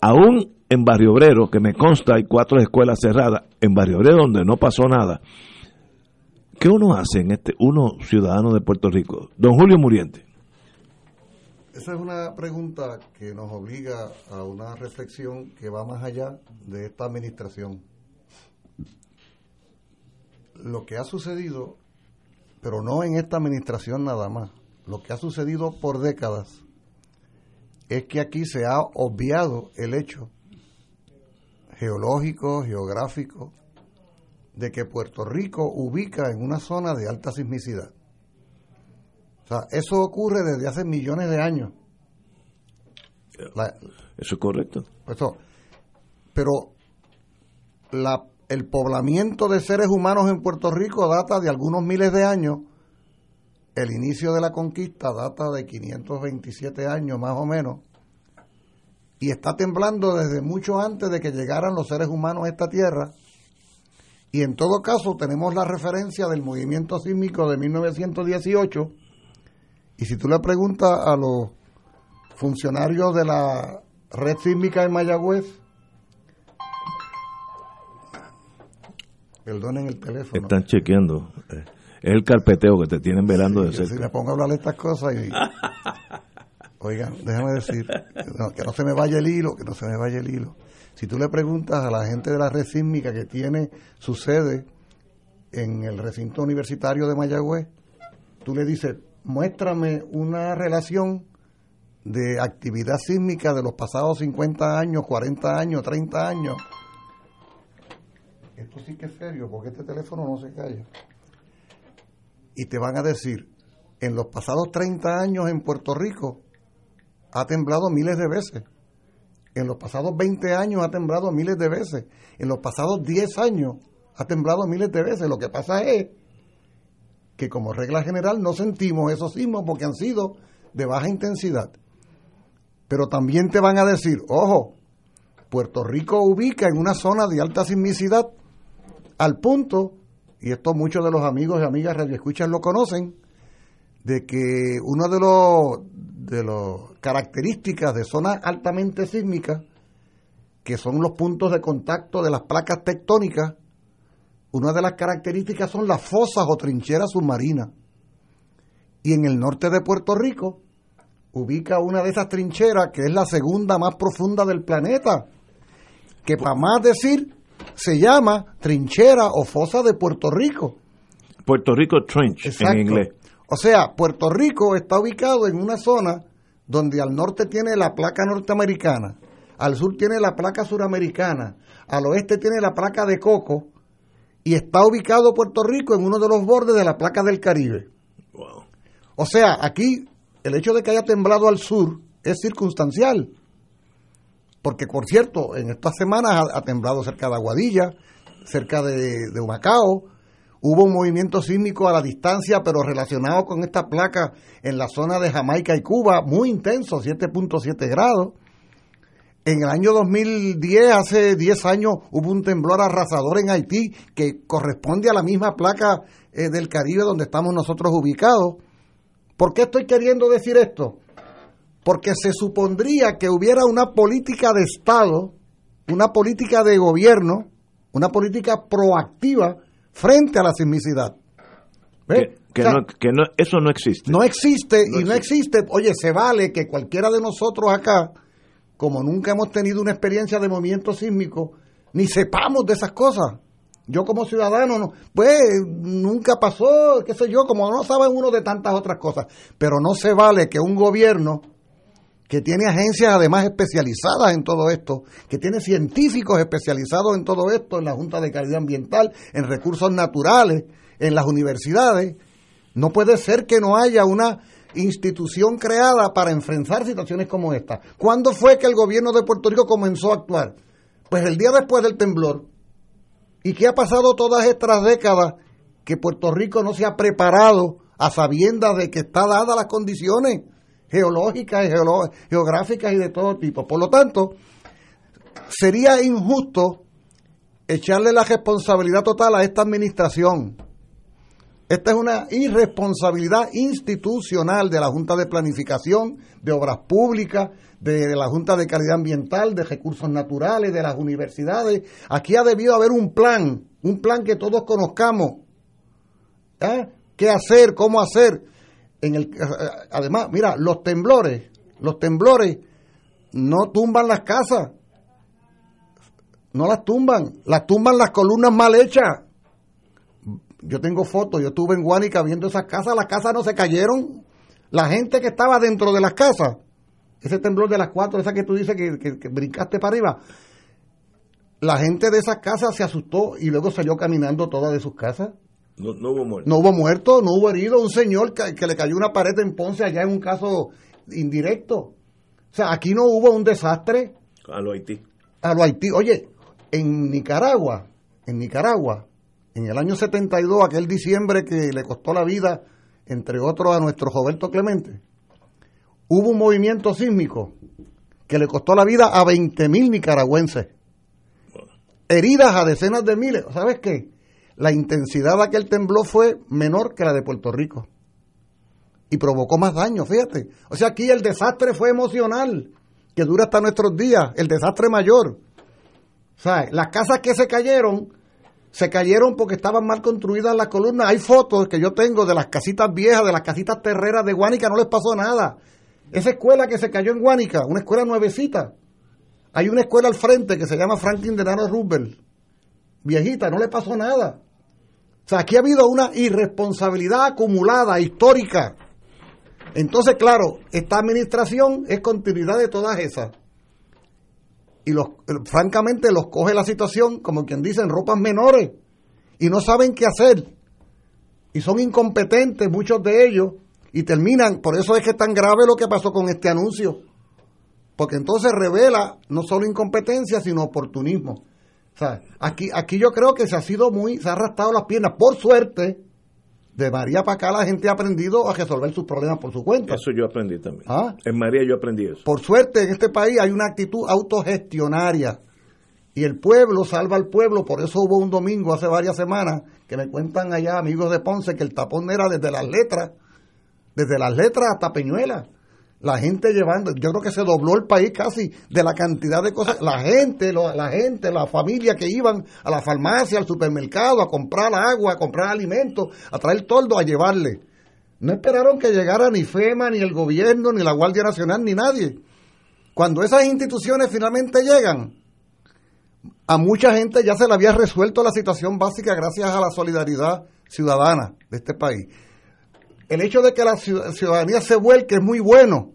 aún en Barrio Obrero, que me consta hay cuatro escuelas cerradas, en Barrio Obrero donde no pasó nada, ¿Qué uno hace en este, uno ciudadano de Puerto Rico? Don Julio Muriente. Esa es una pregunta que nos obliga a una reflexión que va más allá de esta administración. Lo que ha sucedido, pero no en esta administración nada más, lo que ha sucedido por décadas es que aquí se ha obviado el hecho geológico, geográfico, de que Puerto Rico ubica en una zona de alta sismicidad. O sea, eso ocurre desde hace millones de años. eso es correcto. pero la, el poblamiento de seres humanos en Puerto Rico data de algunos miles de años. El inicio de la conquista data de 527 años más o menos. Y está temblando desde mucho antes de que llegaran los seres humanos a esta tierra y en todo caso tenemos la referencia del movimiento sísmico de 1918 y si tú le preguntas a los funcionarios de la red sísmica en Mayagüez, perdonen el teléfono. Están chequeando. Eh, es el carpeteo que te tienen velando de cerca. Si me pongo a hablar de estas cosas y... Oigan, déjame decir, que no se me vaya el hilo, que no se me vaya el hilo. Si tú le preguntas a la gente de la red sísmica que tiene su sede en el recinto universitario de Mayagüez, tú le dices, muéstrame una relación de actividad sísmica de los pasados 50 años, 40 años, 30 años. Esto sí que es serio, porque este teléfono no se calla. Y te van a decir, en los pasados 30 años en Puerto Rico ha temblado miles de veces. En los pasados 20 años ha temblado miles de veces. En los pasados 10 años ha temblado miles de veces. Lo que pasa es que como regla general no sentimos esos sismos porque han sido de baja intensidad. Pero también te van a decir, ojo, Puerto Rico ubica en una zona de alta sismicidad al punto, y esto muchos de los amigos y amigas radioescuchas lo conocen, de que uno de los de las características de zonas altamente sísmicas, que son los puntos de contacto de las placas tectónicas, una de las características son las fosas o trincheras submarinas. Y en el norte de Puerto Rico ubica una de esas trincheras que es la segunda más profunda del planeta, que para más decir se llama trinchera o fosa de Puerto Rico. Puerto Rico Trench en inglés. O sea, Puerto Rico está ubicado en una zona donde al norte tiene la placa norteamericana, al sur tiene la placa suramericana, al oeste tiene la placa de Coco y está ubicado Puerto Rico en uno de los bordes de la placa del Caribe. O sea, aquí el hecho de que haya temblado al sur es circunstancial. Porque, por cierto, en estas semanas ha, temblado cerca de Aguadilla, cerca de, de Humacao, Hubo un movimiento sísmico a la distancia, pero relacionado con esta placa en la zona de Jamaica y Cuba, muy intenso, 7.7 grados. En el año 2010, hace 10 años, hubo un temblor arrasador en Haití que corresponde a la misma placa eh, del Caribe donde estamos nosotros ubicados. ¿Por qué estoy queriendo decir esto? Porque se supondría que hubiera una política de Estado, una política de gobierno, una política proactiva frente a la sismicidad. Que, eso no existe. No existe y no existe. Oye, se vale que cualquiera de nosotros acá, como nunca hemos tenido una experiencia de movimiento sísmico, ni sepamos de esas cosas. Yo como ciudadano, no, pues nunca pasó, qué sé yo, como no sabe uno de tantas otras cosas. Pero no se vale que un gobierno que tiene agencias además especializadas en todo esto, que tiene científicos especializados en todo esto, en la Junta de Calidad Ambiental, en recursos naturales, en las universidades, no puede ser que no haya una institución creada para enfrentar situaciones como esta. ¿Cuándo fue que el gobierno de Puerto Rico comenzó a actuar? Pues el día después del temblor. ¿Y qué ha pasado todas estas décadas que Puerto Rico no se ha preparado a sabiendas de que está dadas las condiciones geológicas y geográficas y de todo tipo? Por lo tanto, sería injusto echarle la responsabilidad total a esta administración. Esta es una irresponsabilidad institucional de la Junta de Planificación, de Obras Públicas, de, la Junta de Calidad Ambiental, de Recursos Naturales, de las universidades. Aquí ha debido haber un plan, un plan que todos conozcamos. ¿Eh? ¿Qué hacer? ¿Cómo hacer? El, además, mira, los temblores, los temblores no tumban las casas, no las tumban, las tumban las columnas mal hechas. Yo tengo fotos, yo estuve en Guánica viendo esas casas, las casas no se cayeron. La gente que estaba dentro de las casas ese temblor de las cuatro, esa que tú dices que, brincaste para arriba, la gente de esas casas se asustó y luego salió caminando toda de sus casas. No, hubo muerto. No hubo muerto, no hubo herido. Un señor que, le cayó una pared en Ponce allá en un caso indirecto. O sea, aquí no hubo un desastre. A lo Haití. A lo Haití. Oye, en Nicaragua, en Nicaragua, en el año 72, aquel diciembre que le costó la vida, entre otros, a nuestro Roberto Clemente, hubo un movimiento sísmico que le costó la vida a 20.000 nicaragüenses. Heridas a decenas de miles. ¿Sabes qué? La intensidad de aquel temblor fue menor que la de Puerto Rico. Y provocó más daño, fíjate. O sea, aquí el desastre fue emocional, que dura hasta nuestros días, el desastre mayor. O sea, las casas que se cayeron, se cayeron porque estaban mal construidas las columnas. Hay fotos que yo tengo de las casitas viejas, de las casitas terreras de Guanica, no les pasó nada. Esa escuela que se cayó en Guánica, una escuela nuevecita. Hay una escuela al frente que se llama Franklin Delano Roosevelt. Viejita, no le pasó nada. Sea, aquí ha habido una irresponsabilidad acumulada, histórica. Entonces, claro, esta administración es continuidad de todas esas. Y los, francamente los coge la situación, como quien dice, en ropas menores. Y no saben qué hacer. Y son incompetentes muchos de ellos y terminan, por eso es que es tan grave lo que pasó con este anuncio, porque entonces revela no solo incompetencia, sino oportunismo. O sea, aquí, aquí yo creo que se ha sido muy, se ha arrastrado las piernas, por suerte, de María para acá la gente ha aprendido a resolver sus problemas por su cuenta. Eso yo aprendí también. ¿Ah? En María yo aprendí eso. Por suerte en este país hay una actitud autogestionaria y el pueblo salva al pueblo, por eso hubo un domingo hace varias semanas que me cuentan allá amigos de Ponce que el tapón era desde las letras desde las letras hasta Peñuela. La gente llevando, yo creo que se dobló el país casi de la cantidad de cosas. La gente, la gente, la familia que iban a la farmacia, al supermercado, a comprar agua, a comprar alimentos, a traer toldo, a llevarle. No esperaron que llegara ni FEMA, ni el gobierno, ni la Guardia Nacional, ni nadie. Cuando esas instituciones finalmente llegan, a mucha gente ya se le había resuelto la situación básica gracias a la solidaridad ciudadana de este país el hecho de que la ciudadanía se vuelque es muy bueno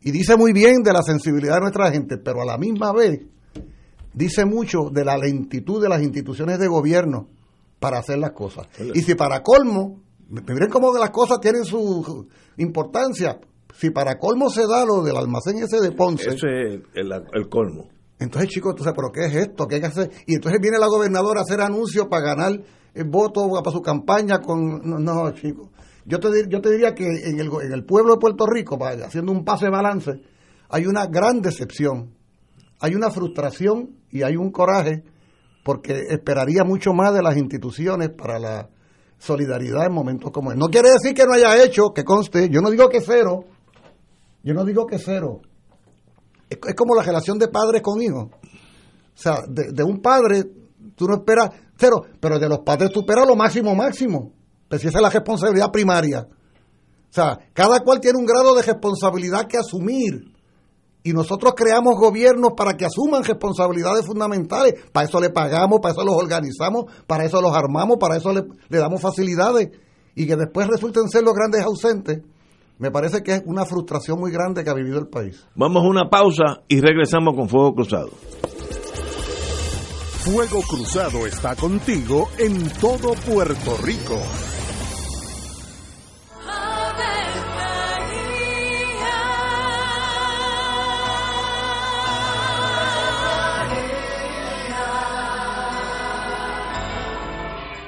y dice muy bien de la sensibilidad de nuestra gente, pero a la misma vez dice mucho de la lentitud de las instituciones de gobierno para hacer las cosas. Y si para colmo, miren cómo las cosas tienen su importancia, si para colmo se da lo del almacén ese de Ponce. Eso es el, colmo. Entonces, chicos, entonces, ¿pero qué es esto? ¿Qué hay que hacer? Y entonces viene la gobernadora a hacer anuncios para ganar el voto para su campaña con... No, no chicos. Yo te, yo te diría que en el, pueblo de Puerto Rico, haciendo un pase balance, hay una gran decepción, hay una frustración y hay un coraje porque esperaría mucho más de las instituciones para la solidaridad en momentos como este. No quiere decir que no haya hecho, que conste, yo no digo que cero, yo no digo que cero. Es, como la relación de padres con hijos. O sea, de, de un padre tú no esperas cero, pero de los padres tú esperas lo máximo, máximo. Pues si esa es la responsabilidad primaria. O sea, cada cual tiene un grado de responsabilidad que asumir. Y nosotros creamos gobiernos para que asuman responsabilidades fundamentales. Para eso le pagamos, para eso los organizamos, para eso los armamos, para eso le, le damos facilidades. Y que después resulten ser los grandes ausentes. Me parece que es una frustración muy grande que ha vivido el país. Vamos a una pausa y regresamos con Fuego Cruzado. Fuego Cruzado está contigo en todo Puerto Rico.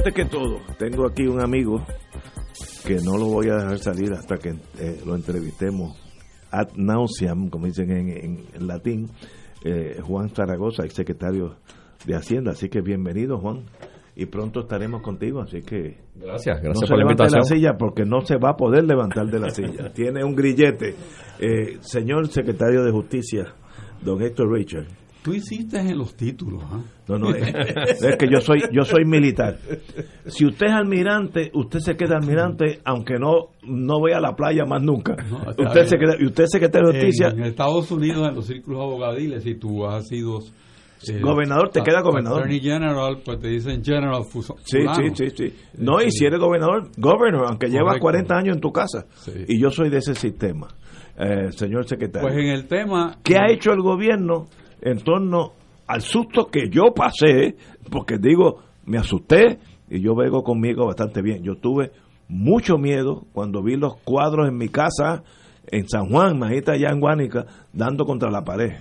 Antes que todo, tengo aquí un amigo que no lo voy a dejar salir hasta que eh, lo entrevistemos ad nauseam, como dicen en, en- en latín, eh, Juan Zaragoza, ex secretario de Hacienda. Así que bienvenido, Juan. Y pronto estaremos contigo, así que Gracias, gracias por la levante de la invitación. silla porque no se va a poder levantar de la silla. Tiene un grillete. Eh, señor secretario de Justicia, don Héctor Richard. Tú hiciste en los títulos, ¿ah? No, no, es, es que yo soy yo soy militar. Si usted es almirante, usted se queda almirante aunque no no vea la playa más nunca. No, usted se queda usted es secretario de Justicia, En Estados Unidos, en los círculos abogadiles, si tú has sido eh, Gobernador, te queda gobernador. Attorney General, pues te dicen General Fuso- Sí, sí, sí, sí. No, y si eres gobernador, governor, aunque llevas Correcto. 40 años en tu casa. Sí. Y yo soy de ese sistema. Eh, señor secretario. Pues en el tema... ¿Qué ha hecho el gobierno en torno al susto que yo pasé? Porque digo, me asusté y yo vengo conmigo bastante bien. Yo tuve mucho miedo cuando vi los cuadros en mi casa en San Juan, imagínate allá en Guánica, dando contra la pared.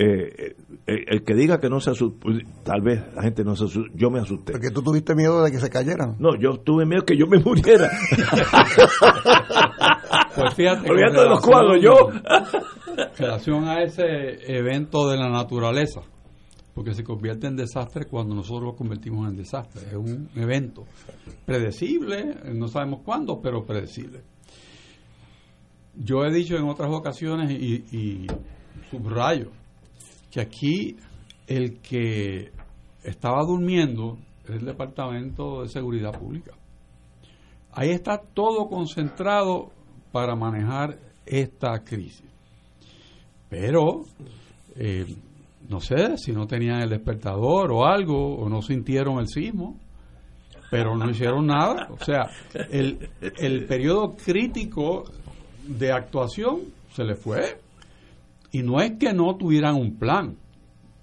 Eh, eh, el que diga que no se asustó, tal vez la gente no se asustó, yo me asusté. Porque tú tuviste miedo de que se cayeran. No, yo tuve miedo que yo me muriera. Pues fíjate, Olvídate de los cuadros, yo. en relación a ese evento de la naturaleza, porque se convierte en desastre cuando nosotros lo convertimos en desastre. Es un evento predecible, no sabemos cuándo, pero predecible. Yo he dicho en otras ocasiones y, y subrayo que aquí el que estaba durmiendo es el Departamento de Seguridad Pública. Ahí está todo concentrado para manejar esta crisis. Pero, eh, no sé si no tenían el despertador o algo, o no sintieron el sismo, pero no hicieron nada. O sea, el, el periodo crítico de actuación se le fue. Y no es que no tuvieran un plan,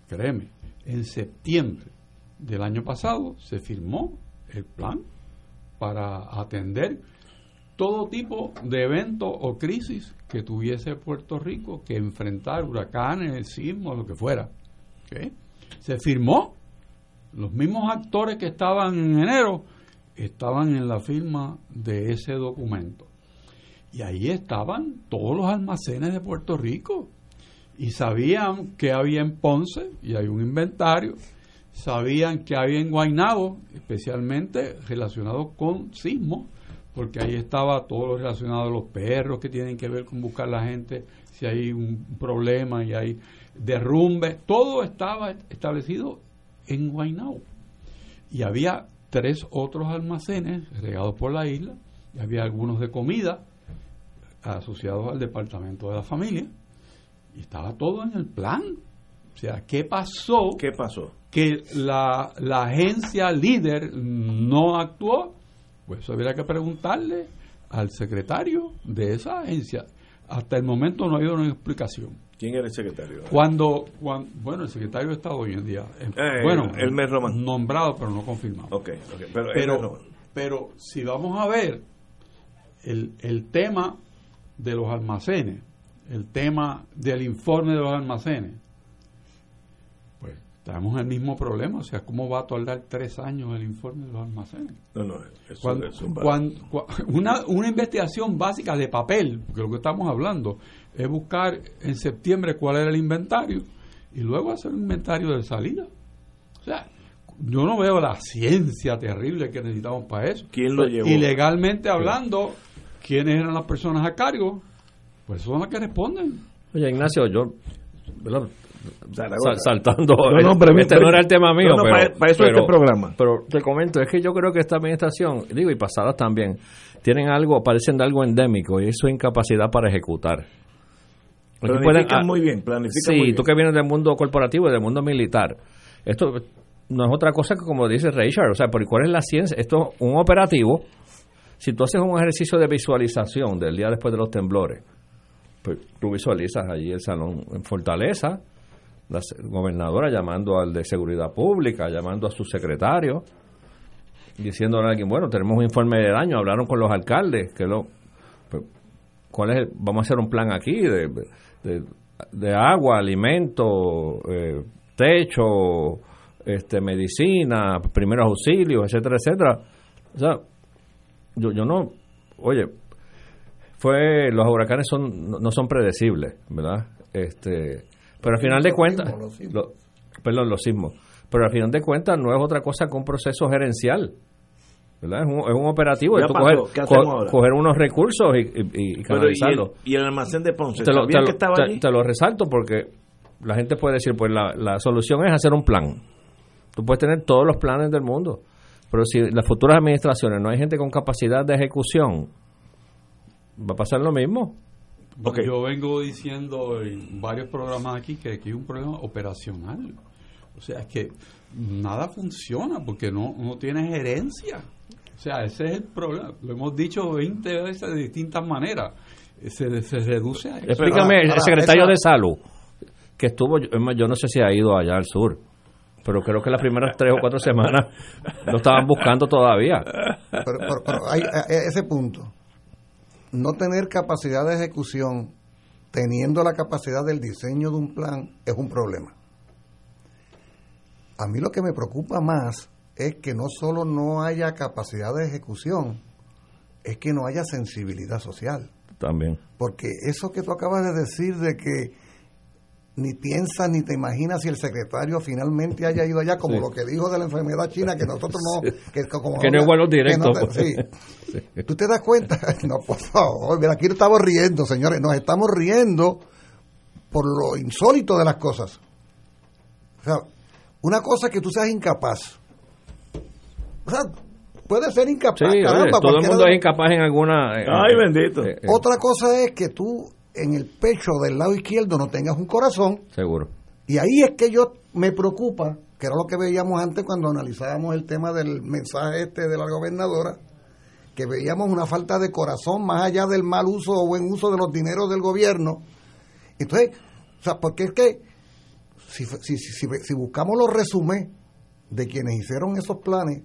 créeme, en septiembre del año pasado se firmó el plan para atender todo tipo de evento o crisis que tuviese Puerto Rico que enfrentar, huracanes, sismos, lo que fuera. Se firmó. Los mismos actores que estaban en enero estaban en la firma de ese documento. Y ahí estaban todos los almacenes de Puerto Rico. Y sabían que había en Ponce, y hay un inventario, sabían que había en Guaynabo, especialmente relacionado con sismos, porque ahí estaba todo lo relacionado a los perros que tienen que ver con buscar la gente, si hay un problema y hay derrumbe, todo estaba establecido en Guaynabo. Y había tres otros almacenes regados por la isla, y había algunos de comida asociados al departamento de la familia, y estaba todo en el plan. O sea, ¿qué pasó? ¿Qué pasó? Que la, la agencia líder no actuó pues eso habría que preguntarle al secretario de esa agencia. Hasta el momento no ha habido una explicación. ¿Quién era el secretario? Cuando, cuando bueno, el secretario de Estado hoy en día, eh, Eh, bueno, el mes romano. nombrado pero no confirmado. Ok, ok, pero, Pero, pero si vamos a ver el, el tema de los almacenes, el tema del informe de los almacenes, tenemos el mismo problema. O sea, ¿cómo va a tardar tres años el informe de los almacenes? no, no, eso, Cuando- eso va- cuan- cua- una, una investigación básica de papel, que lo que estamos hablando es buscar en septiembre cuál era el inventario y luego hacer un inventario de salida. O sea, yo no veo la ciencia terrible que necesitamos para eso. ¿Quién lo Pues, llevó? Y legalmente hablando, ¿quiénes eran las personas a cargo? Pues son las que responden. Oye, Ignacio, yo, ¿verdad? Zaragoza. Saltando. No, no, pero- este no era el tema mío, No, pero, para- para eso pero- este programa. Pero te comento, es que yo creo que esta administración, digo, y pasadas también, tienen algo, parecen de algo endémico, y es su incapacidad para ejecutar. Planifican ah, muy bien, planifican Sí, muy bien. tú que vienes del mundo corporativo y del mundo militar. Esto no es otra cosa que, como dice Richard, o sea, ¿por ¿cuál es la ciencia? Esto es un operativo. Si tú haces un ejercicio de visualización del día después de los temblores, pues tú visualizas allí el salón en Fortaleza, la gobernadora llamando al de seguridad pública, llamando a su secretario, diciéndole a alguien, bueno, tenemos un informe de daño, hablaron con los alcaldes, que lo, pues, ¿cuál es el- vamos a hacer un plan aquí de, de, de agua, alimento, eh, techo, este, medicina, primeros auxilios, etcétera, etcétera. O sea, yo, yo no, oye, fue, los huracanes son, no, no son predecibles, ¿verdad? Este, pero al final de cuentas, lo- perdón, los sismos, pero al final de cuentas no es otra cosa que un proceso gerencial. ¿verdad? Es un, es un operativo de tú pasó, coger, ¿qué hacemos co- ahora? coger unos recursos y, y- y Pero, ¿y, el, canalizarlos. y el almacén de Ponce? Te lo, ¿Sabían te que estaba te- allí? te lo resalto porque la gente puede decir, pues la, la solución es hacer un plan. Tú puedes tener todos los planes del mundo, pero si las futuras administraciones no hay gente con capacidad de ejecución, va a pasar lo mismo. Ok. Yo vengo diciendo en varios programas aquí que aquí hay un problema operacional. O sea, es que nada funciona porque no, no tiene gerencia. O sea, ese es el problema. Lo hemos dicho 20 veces de distintas maneras. Se, se reduce a eso. Explícame, el ahora, secretario esa- de salud, que estuvo, yo, es no sé si ha ido allá al sur, pero creo que las primeras tres o cuatro semanas lo estaban buscando todavía. Pero, pero- pero hay, hay ese punto. No tener capacidad de ejecución teniendo la capacidad del diseño de un plan es un problema. A mí lo que me preocupa más es que no solo no haya capacidad de ejecución, es que no haya sensibilidad social. También. Porque eso que tú acabas de decir de que ni piensas ni te imaginas si el secretario finalmente haya ido allá, como Sí. lo que dijo de la enfermedad china, que nosotros no... Que, como Que no es vuelo que directo, te- pues. sí. ¿Tú te das cuenta? No, por favor, mira, aquí estamos riendo, señores, nos estamos riendo por lo insólito de las cosas. O sea, una cosa es que tú seas incapaz. O sea, puede ser incapaz. Sí, oye, caramba, todo el mundo de- es incapaz en alguna... eh, Ay, eh, bendito. eh, eh, Otra cosa es que tú en el pecho del lado izquierdo no tengas un corazón. seguro. Y ahí es que yo me preocupa, que era lo que veíamos antes cuando analizábamos el tema del mensaje este de la gobernadora, que veíamos una falta de corazón más allá del mal uso o buen uso de los dineros del gobierno. Entonces, o sea, porque es que si, si, si, si- si buscamos los resúmenes de quienes hicieron esos planes,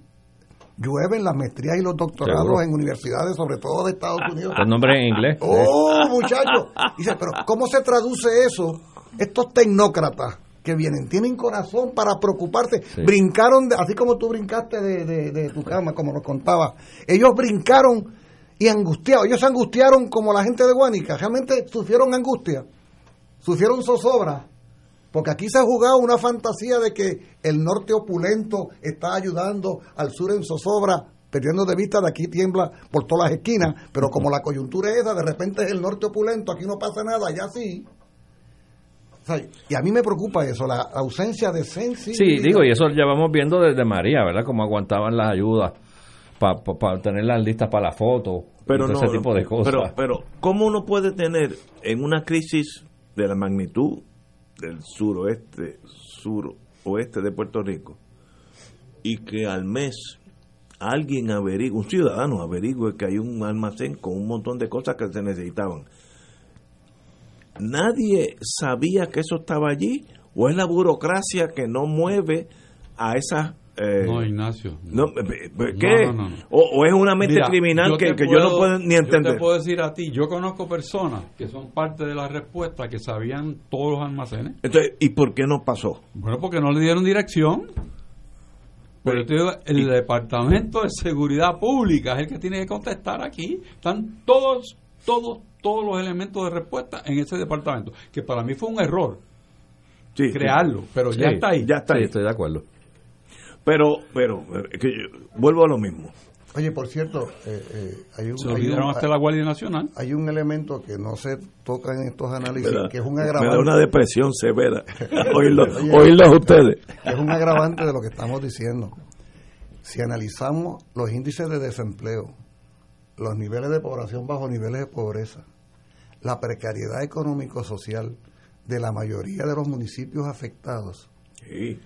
llueven las maestrías y los doctorados Seguro. en universidades, sobre todo de Estados Unidos. Los nombres en inglés. Oh, muchachos. Dice, pero ¿cómo se traduce eso? Estos tecnócratas que vienen, tienen corazón para preocuparse. Sí. Brincaron, de- así como tú brincaste de, de- de tu cama, como nos contaba. Ellos brincaron y angustiados. Ellos se angustiaron como la gente de Guánica. Realmente sufrieron angustia, sufrieron zozobra. Porque aquí se ha jugado una fantasía de que el norte opulento está ayudando al sur en zozobra, perdiendo de vista de aquí tiembla por todas las esquinas, pero como la coyuntura es esa, de repente es el norte opulento, aquí no pasa nada, allá sí. O sea, y a mí me preocupa eso, la ausencia de sensibilidad. Sí, digo, y eso ya vamos viendo desde María, ¿verdad? Cómo aguantaban las ayudas para tener las listas para la foto, pero no, ese tipo de cosas. Pero, pero, ¿cómo uno puede tener en una crisis de la magnitud del suroeste, suroeste de Puerto Rico, y que al mes alguien averigüe, un ciudadano averigüe que hay un almacén con un montón de cosas que se necesitaban? ¿Nadie sabía que eso estaba allí? ¿O es la burocracia que no mueve a esas... eh, No, Ignacio. no, eh, eh, ¿Qué? No, no, no. O, o es una mente Mira, criminal que, que yo no puedo- ni Yo entender. te puedo decir a ti, yo conozco personas que son parte de la respuesta que sabían todos los almacenes. Entonces, ¿y por qué no pasó? Bueno, porque no le dieron dirección. Pero yo te digo, el Departamento de Seguridad Pública es el que tiene que contestar aquí. Están todos, todos, todos los elementos de respuesta en ese departamento. Que para mí fue un error Sí, crearlo, pero ya Sí, está ahí. Ya está Sí, ahí. estoy de acuerdo. Pero, pero, eh, que yo- vuelvo a lo mismo. Oye, por cierto, eh, eh, hay, un, Se hay, olvidaron un, hasta la Guardia Nacional. hay un elemento que no se toca en estos análisis, que es un me da agravante. una depresión severa. Oírlo, oírlos ustedes. que es un agravante de lo que estamos diciendo. Si analizamos los índices de desempleo, los niveles de población bajo niveles de pobreza, la precariedad económico-social de la mayoría de los municipios afectados, Sí,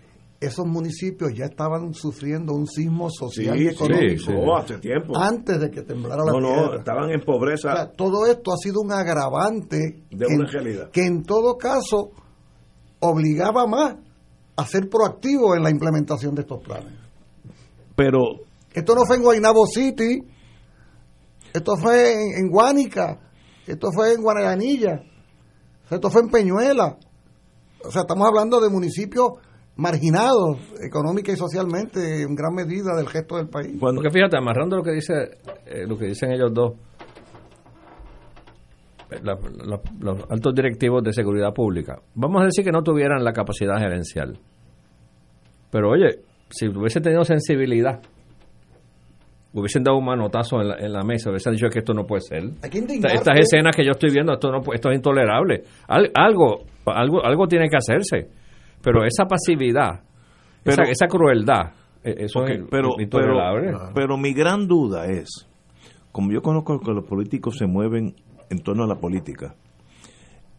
esos municipios ya estaban sufriendo un sismo social sí, y económico sí. Oh, hace tiempo. antes de que temblara la No, no, tierra. estaban en O pobreza. sea, todo esto ha sido un agravante De que, una en- realidad. que en todo caso obligaba más a ser proactivo en la implementación de estos planes. Pero, Esto no fue en Guaynabo City, esto fue en, en Guánica, esto fue en Guanayanilla, esto fue en Peñuela. O sea, estamos hablando de municipios marginados económica y socialmente en gran medida del resto del país. cuando, Porque fíjate, amarrando lo que dice eh, lo que dicen ellos dos, eh, la- la- los altos directivos de seguridad pública, vamos a decir que no tuvieran la capacidad gerencial. Pero oye, si hubiese tenido sensibilidad, hubiesen dado un manotazo en la, en la mesa, hubiesen dicho que esto no puede ser. Que Esta-. Estas escenas que yo estoy viendo, esto no esto es intolerable. Al- algo, algo, algo tiene que hacerse. Pero esa pasividad, esa, Pero- esa crueldad, eh, eso es pero, intolerable. pero mi gran duda es, como yo conozco que los políticos se mueven en torno a la política,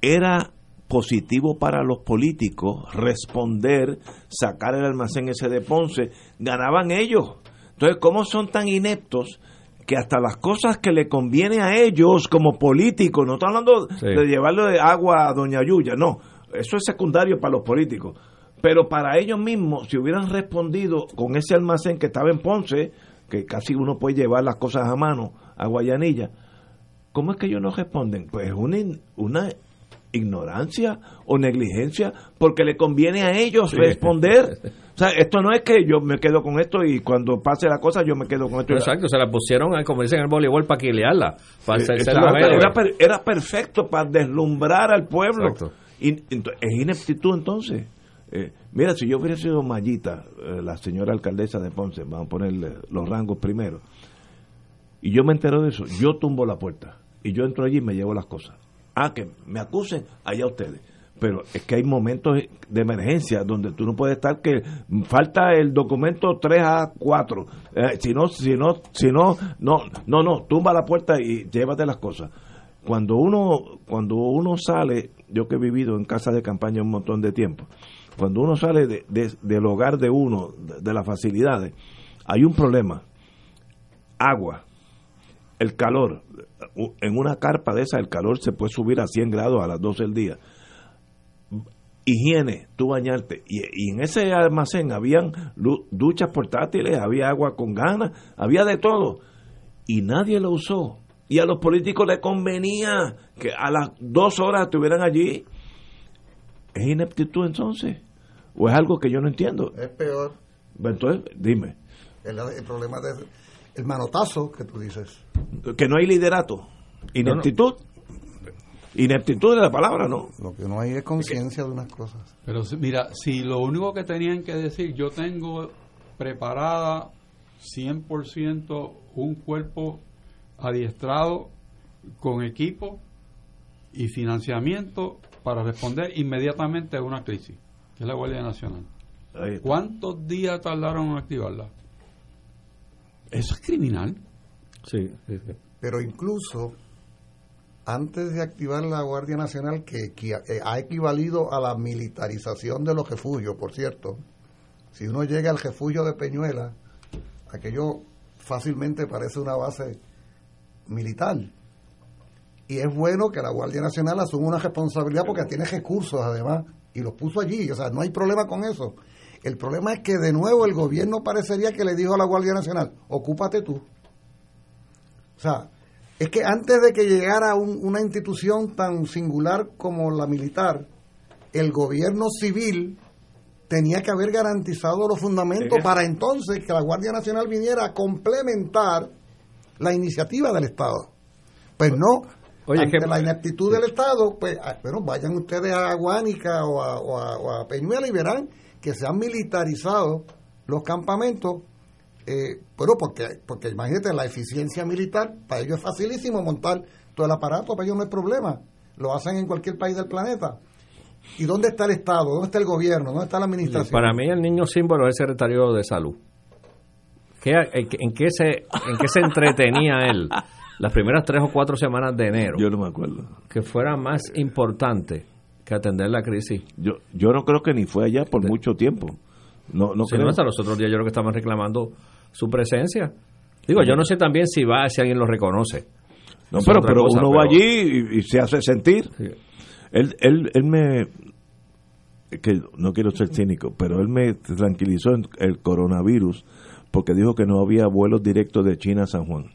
era positivo para los políticos responder, sacar el almacén ese de Ponce, ganaban ellos. Entonces, ¿cómo son tan ineptos que hasta las cosas que le conviene a ellos como políticos, no estoy hablando Sí. de llevarle agua a Doña Yuya, no, eso es secundario para los políticos. Pero para ellos mismos, si hubieran respondido con ese almacén que estaba en Ponce, que casi uno puede llevar las cosas a mano a Guayanilla, ¿cómo es que ellos no responden? Pues una, una ignorancia o negligencia porque le conviene a ellos Sí. responder. O sea, esto no es que yo me quedo con esto y cuando pase la cosa yo me quedo con esto. Exacto, se la pusieron, eh, como dicen en el voleibol, para quilearla, para exacto, era, era perfecto para deslumbrar al pueblo. Exacto. Es ineptitud entonces. Eh, mira, si yo hubiera sido Mayita, eh, la señora alcaldesa de Ponce, vamos a ponerle los rangos primero, y yo me entero de eso, yo tumbo la puerta y yo entro allí y me llevo las cosas. Ah, que me acusen, allá ustedes. pero es que hay momentos de emergencia donde tú no puedes estar que falta el documento 3 a 4 eh, si no si no si no no no no tumba la puerta y llévate las cosas cuando uno cuando uno sale yo que he vivido en casa de campaña un montón de tiempo cuando uno sale de, del hogar de uno de, las facilidades hay un problema agua el calor en una carpa de esa el calor se puede subir a 100 grados a las 12 del día higiene, tú bañarte. Y, en ese almacén habían duchas portátiles, había agua con ganas, había de todo. Y nadie lo usó. Y a los políticos les convenía que a las dos horas estuvieran allí. ¿Es ineptitud entonces? ¿O es algo que yo no entiendo? Es peor. Entonces, dime. El, problema del el manotazo que tú dices. Que no hay liderato. Ineptitud. Ineptitud de la palabra, ¿no? Lo que no hay es conciencia de unas cosas. Pero mira, si lo único que tenían que decir, yo tengo preparada 100% un cuerpo adiestrado con equipo y financiamiento para responder inmediatamente a una crisis, que es la Guardia Nacional. ¿Cuántos días tardaron en activarla? Eso es criminal. sí, sí. Pero incluso antes de activar la Guardia Nacional, que, eh, ha equivalido a la militarización de los refugios, por cierto, si uno llega al refugio de Peñuela, aquello fácilmente parece una base militar. Y es bueno que la Guardia Nacional asuma una responsabilidad porque tiene recursos además y los puso allí, o sea, no hay problema con eso. El problema es que de nuevo el gobierno parecería que le dijo a la Guardia Nacional, ocúpate tú. O sea, es que antes de que llegara una institución tan singular como la militar, el gobierno civil tenía que haber garantizado los fundamentos para entonces que la Guardia Nacional viniera a complementar la iniciativa del Estado. Pues no, Oye, ante la ineptitud del Estado, pues ah, bueno, vayan ustedes a Guánica o a, o a Peñuela y verán que se han militarizado los campamentos eh, pero porque, porque imagínate, la eficiencia militar, para ellos es facilísimo montar todo el aparato, para ellos no hay problema. Lo hacen en cualquier país del planeta. ¿Y dónde está el Estado? ¿Dónde está el gobierno? ¿Dónde está la administración? Para mí el niño símbolo es el secretario de salud. En, qué se, ¿En qué se entretenía él las primeras tres o cuatro semanas de enero? Yo no me acuerdo. Que fuera más importante que atender la crisis. Yo, yo no creo que ni fue allá por mucho tiempo. No, no, hasta los otros días yo creo que estaban reclamando su presencia. Digo, yo no sé también si va, si alguien lo reconoce. No, pero, pero uno va allí y, se hace sentir. Él, él, él me, que no quiero ser cínico, pero él me tranquilizó en el coronavirus porque dijo que no había vuelos directos de China a San Juan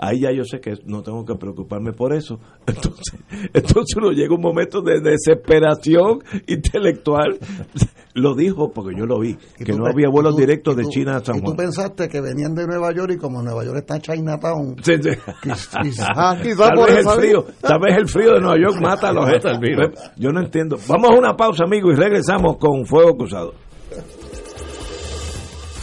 ahí ya yo sé que no tengo que preocuparme por eso. Entonces, entonces uno llega un momento de desesperación intelectual. Lo dijo porque yo lo vi, que no había vuelos directos de China a San Juan. Y tú pensaste que venían de Nueva York y como Nueva York está en Chinatown. Sí, sí. tal vez el frío, tal vez el frío de Nueva York mata a los Yo no entiendo. Vamos a una pausa, amigos, y regresamos con Fuego Cruzado.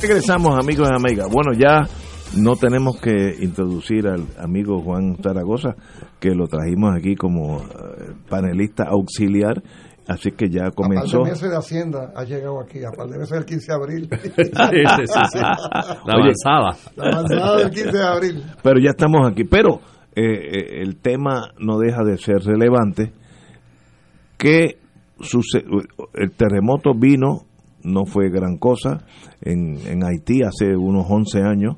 Regresamos, amigos y amigas. Bueno, ya no tenemos que introducir al amigo Juan Zaragoza, que lo trajimos aquí como eh, panelista auxiliar. Así que ya comenzó. A par de meses de Hacienda ha llegado aquí, a par de meses del 15 de abril. La avanzada. La avanzada del 15 de abril. Pero ya estamos aquí. Pero eh, eh, el tema no deja de ser relevante. Que el terremoto vino, no fue gran cosa. En, en Haití hace unos 11 años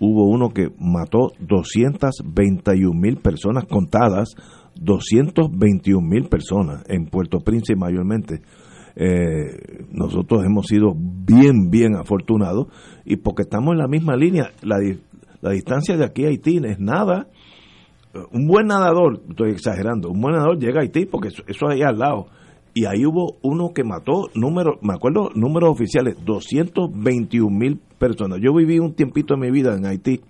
hubo uno que mató 221 mil personas contadas, 221 mil personas en Puerto Príncipe mayormente. Eh, nosotros hemos sido bien, bien afortunados y porque estamos en la misma línea, la, la distancia de aquí a Haití es nada. Un buen nadador, estoy exagerando, un buen nadador llega a Haití porque eso, eso es ahí al lado. Y ahí hubo uno que mató, número, me acuerdo, números oficiales, 221 mil personas. Yo viví un tiempito en mi vida en Haití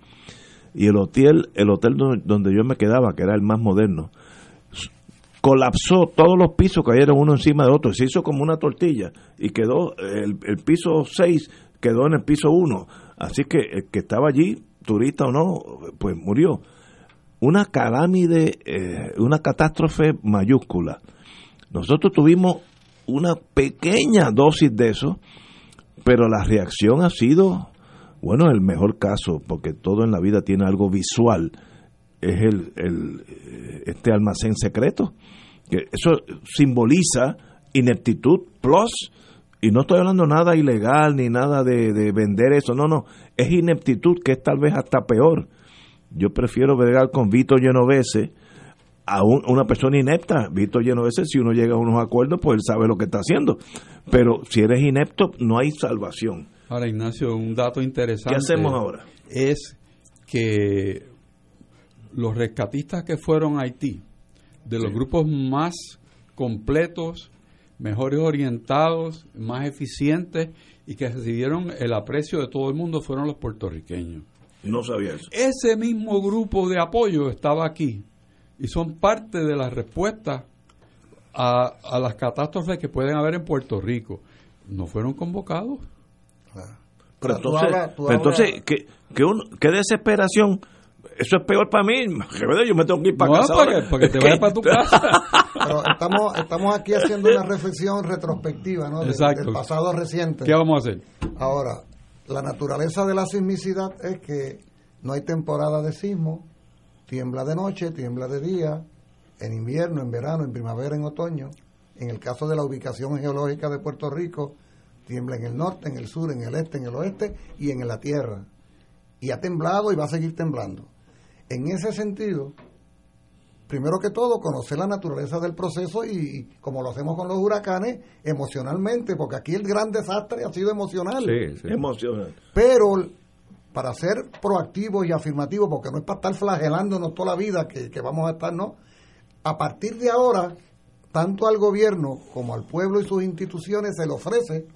y el hotel, el hotel donde, yo me quedaba, que era el más moderno, colapsó, todos los pisos cayeron uno encima de otro, se hizo como una tortilla y quedó, el, el piso 6 quedó en el piso 1. Así que el que estaba allí, turista o no, pues murió. Una calámide, eh, una catástrofe mayúscula. Nosotros tuvimos una pequeña dosis de eso, pero la reacción ha sido, bueno, el mejor caso, porque todo en la vida tiene algo visual, es el, el, eh, este almacén secreto. Que eso simboliza ineptitud plus, y no estoy hablando nada ilegal ni nada de, de vender eso, no, no, es ineptitud que es tal vez hasta peor. Yo prefiero bregar con Vito Genovese a un- una persona inepta. Vito Genovese, si uno llega a unos acuerdos, pues él sabe lo que está haciendo. Pero si eres inepto, no hay salvación. Ahora, Ignacio, un dato interesante. ¿Qué hacemos ahora? Es que los rescatistas que fueron a Haití, de los Sí. grupos más completos, mejores orientados, más eficientes y que recibieron el aprecio de todo el mundo fueron los puertorriqueños. No sabía eso. Ese mismo grupo de apoyo estaba aquí y son parte de la respuesta a, a las catástrofes que pueden haber en Puerto Rico. No fueron convocados. Pero Pero tú entonces, hablas- tú pero entonces ¿qué, qué, desesperación. Eso es peor para mí. Que verdad, Yo me tengo que ir para No, casa. para que- para que te vayas para tu casa. Pero estamos, estamos aquí haciendo una reflexión retrospectiva ¿no? Del pasado reciente. ¿Qué vamos a hacer? Ahora, la naturaleza de la sismicidad es que no hay temporada de sismo, tiembla de noche, tiembla de día, en invierno, en verano, en primavera, en otoño. En el caso de la ubicación geológica de Puerto Rico, tiembla en el norte, en el sur, en el este, en el oeste y en la tierra. Y ha temblado y va a seguir temblando. En ese sentido, primero que todo, conocer la naturaleza del proceso y, y como lo hacemos con los huracanes, emocionalmente, porque aquí el gran desastre ha sido emocional. Sí, sí. Emocionante. Pero para ser proactivos y afirmativos, porque no es para estar flagelándonos toda la vida que, que vamos a estar, no. A partir de ahora, tanto al gobierno como al pueblo y sus instituciones se le ofrece,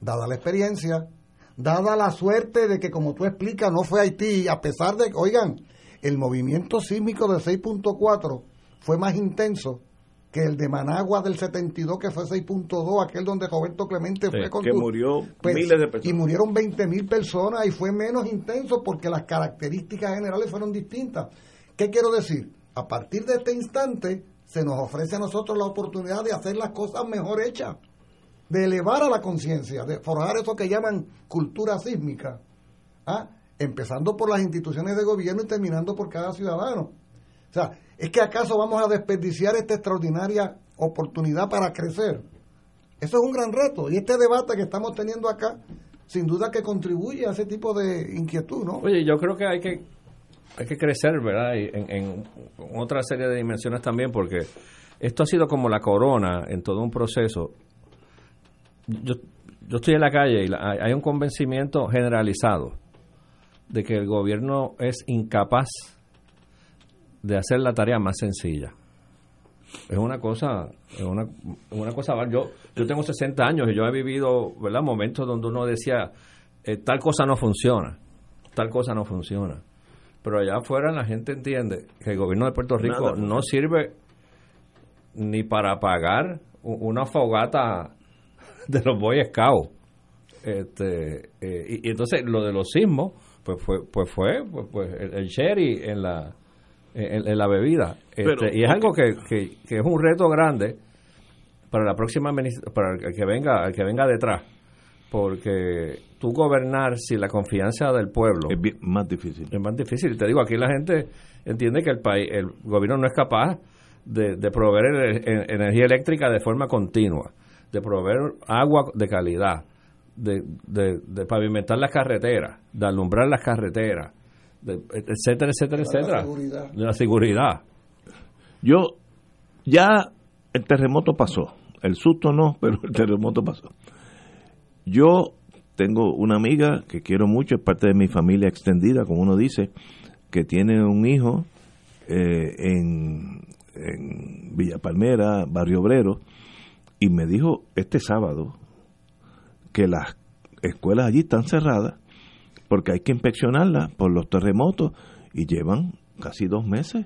dada la experiencia, dada la suerte de que, como tú explicas, no fue Haití, a pesar de que, oigan, el movimiento sísmico del 6.4 fue más intenso que el de Managua del 72, que fue 6.2, aquel donde Roberto Clemente Sí, fue con que murió pues, miles de personas. Y murieron 20 mil personas y fue menos intenso porque las características generales fueron distintas. ¿Qué quiero decir? A partir de este instante se nos ofrece a nosotros la oportunidad de hacer las cosas mejor hechas. de elevar a la conciencia, de forjar eso que llaman cultura sísmica, ¿ah? empezando por las instituciones de gobierno y terminando por cada ciudadano. O sea, ¿es que acaso vamos a desperdiciar esta extraordinaria oportunidad para crecer? Eso es un gran reto y este debate que estamos teniendo acá, sin duda que contribuye a ese tipo de inquietud, ¿no? Oye, yo creo que hay que hay que crecer, ¿verdad? Y en, en otra serie de dimensiones también, porque esto ha sido como la corona en todo un proceso. Yo, yo estoy en la calle y la- hay un convencimiento generalizado de que el gobierno es incapaz de hacer la tarea más sencilla. Es una cosa, es una, una cosa, yo, yo tengo 60 años y yo he vivido, ¿verdad? Momentos donde uno decía, eh, tal cosa no funciona, tal cosa no funciona. Pero allá afuera la gente entiende que el gobierno de Puerto Rico Nada no sirve ni para pagar una fogata de los Boy Scouts. Este, eh, y, y entonces lo de los sismos, pues fue, pues fue pues, pues, el, el sherry en la, en, en la bebida. Este, Pero, y es algo que, que, que es un reto grande para la próxima para el que venga, el que venga detrás. Porque tú gobernar sin la confianza del pueblo Es bien- más difícil. es más difícil. Te digo, aquí la gente entiende que el país, el gobierno no es capaz de, de proveer ener- en- energía eléctrica de forma continua, de proveer agua de calidad, de, de- de pavimentar las carreteras, de alumbrar las carreteras, de- etcétera, etcétera, La etcétera. seguridad. De la seguridad. Yo, ya el terremoto pasó. El susto no, pero el terremoto pasó. Yo tengo una amiga que quiero mucho, es parte de mi familia extendida, como uno dice, que tiene un hijo eh, en, en Villa Palmera, Barrio Obrero, y me dijo este sábado que las escuelas allí están cerradas porque hay que inspeccionarlas por los terremotos y llevan casi dos meses.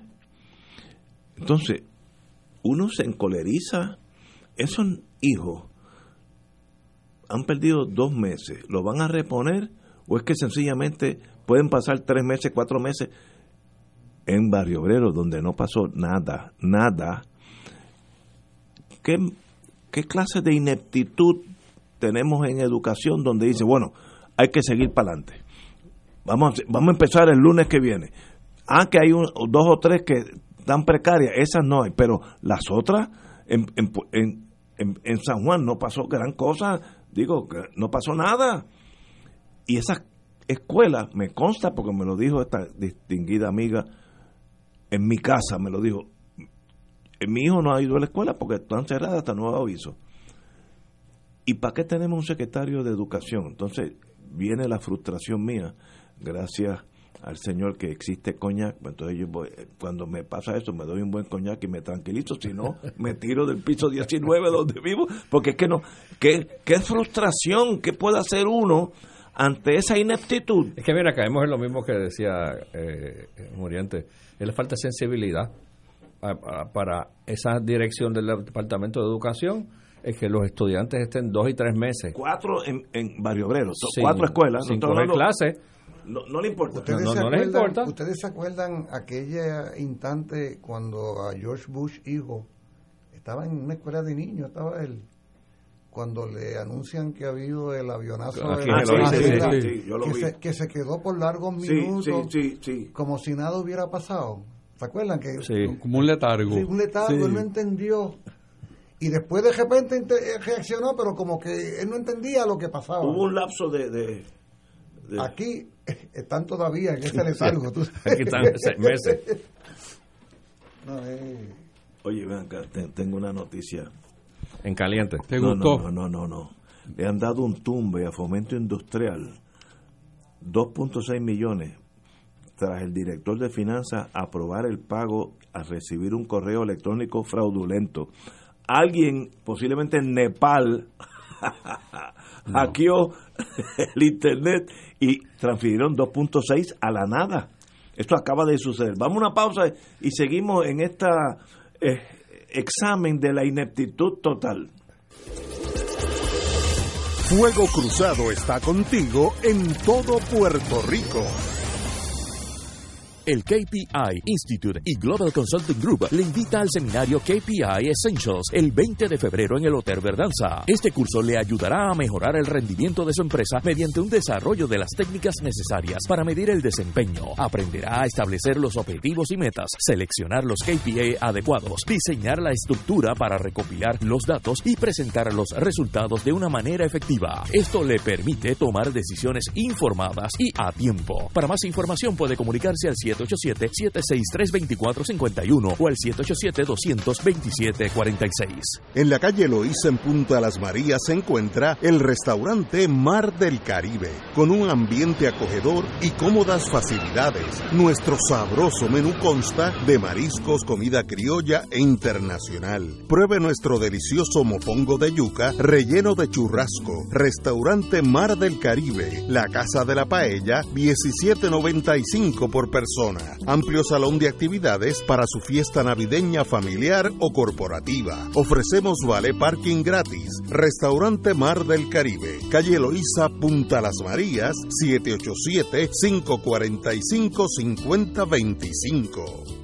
Entonces, uno se encoleriza. Esos hijos han perdido dos meses. ¿Lo van a reponer? ¿O es que sencillamente pueden pasar tres meses, cuatro meses en Barrio Obrero, donde no pasó nada, nada? ¿Qué, qué clase de ineptitud tenemos en educación donde dice, bueno, hay que seguir para adelante? Vamos, vamos a empezar el lunes que viene. Ah, que hay dos o tres que están precarias, esas no hay, pero las otras, en, en, en, en- San Juan no pasó gran cosa, digo, no pasó nada. Y esas escuelas, me consta porque me lo dijo esta distinguida amiga en mi casa, me lo dijo, "Eh, mi hijo no ha ido a la escuela porque están cerradas hasta nuevo aviso. ¿Y para qué tenemos un secretario de educación? Entonces viene la frustración mía, gracias al Señor que existe coñac. Entonces yo voy- cuando me pasa eso me doy un buen coñac y me tranquilizo, si no me tiro del piso 19 donde vivo, porque es que no, qué, qué frustración, qué puede hacer uno ante esa ineptitud. Es que mira, caemos en lo mismo que decía eh, Muriente. Es la falta de sensibilidad a- a- para esa dirección del Departamento de Educación, es que los estudiantes estén dos y tres meses. Cuatro en, en Barrio Obrero, sin- cuatro escuelas, Sin no estoy coger hablando- clase. No, no le importa. ¿Ustedes, No, se acuerdan, importa. ¿Ustedes se acuerdan aquella instante cuando a George Bush, hijo, estaba en una escuela de niños, estaba él, cuando le anuncian que ha habido el avionazo Aquí de en la el Florida, oeste, sí, sí, sí, yo lo que, vi. se, que se quedó por largos minutos, sí, sí, sí. como si nada hubiera pasado. ¿Se acuerdan? que Sí. Como un letargo. Sí, un letargo, Sí. él no entendió. Y después de repente eh, reaccionó, pero como que él no entendía lo que pasaba. Hubo un lapso de... de- de- Aquí están todavía en ese letargo. tú sabes. Aquí están seis meses. No, eh, Oye, ven acá, te- tengo una noticia. En caliente. ¿Te no, gustó? No, no, no, no. Le han dado un tumbe a Fomento Industrial, 2.6 millones, tras el director de finanzas aprobar el pago a recibir un correo electrónico fraudulento. Alguien, posiblemente en Nepal, hackeó el internet y transfirieron 2.6 a la nada. Esto acaba de suceder. Vamos a una pausa y seguimos en este examen de la ineptitud total. Fuego Cruzado está contigo en todo Puerto Rico. El KPI Institute y Global Consulting Group le invita al seminario KPI Essentials el 20 de febrero en el Hotel Verdanza. Este curso le ayudará a mejorar el rendimiento de su empresa mediante un desarrollo de las técnicas necesarias para medir el desempeño. Aprenderá a establecer los objetivos y metas, seleccionar los KPI adecuados, diseñar la estructura para recopilar los datos y presentar los resultados de una manera efectiva. Esto le permite tomar decisiones informadas y a tiempo. Para más información puede comunicarse al 787-763-2451 o al 787-227-46. En la calle Loíza en Punta Las Marías se encuentra el restaurante Mar del Caribe, con un ambiente acogedor y cómodas facilidades. Nuestro sabroso menú consta de mariscos, comida criolla e internacional. Pruebe nuestro delicioso mofongo de yuca relleno de churrasco. Restaurante Mar del Caribe, la Casa de la Paella, 17.95 por persona. Amplio salón de actividades para su fiesta navideña familiar o corporativa. Ofrecemos vale parking gratis. Restaurante Mar del Caribe, calle Loíza, Punta Las Marías, 787-545-5025.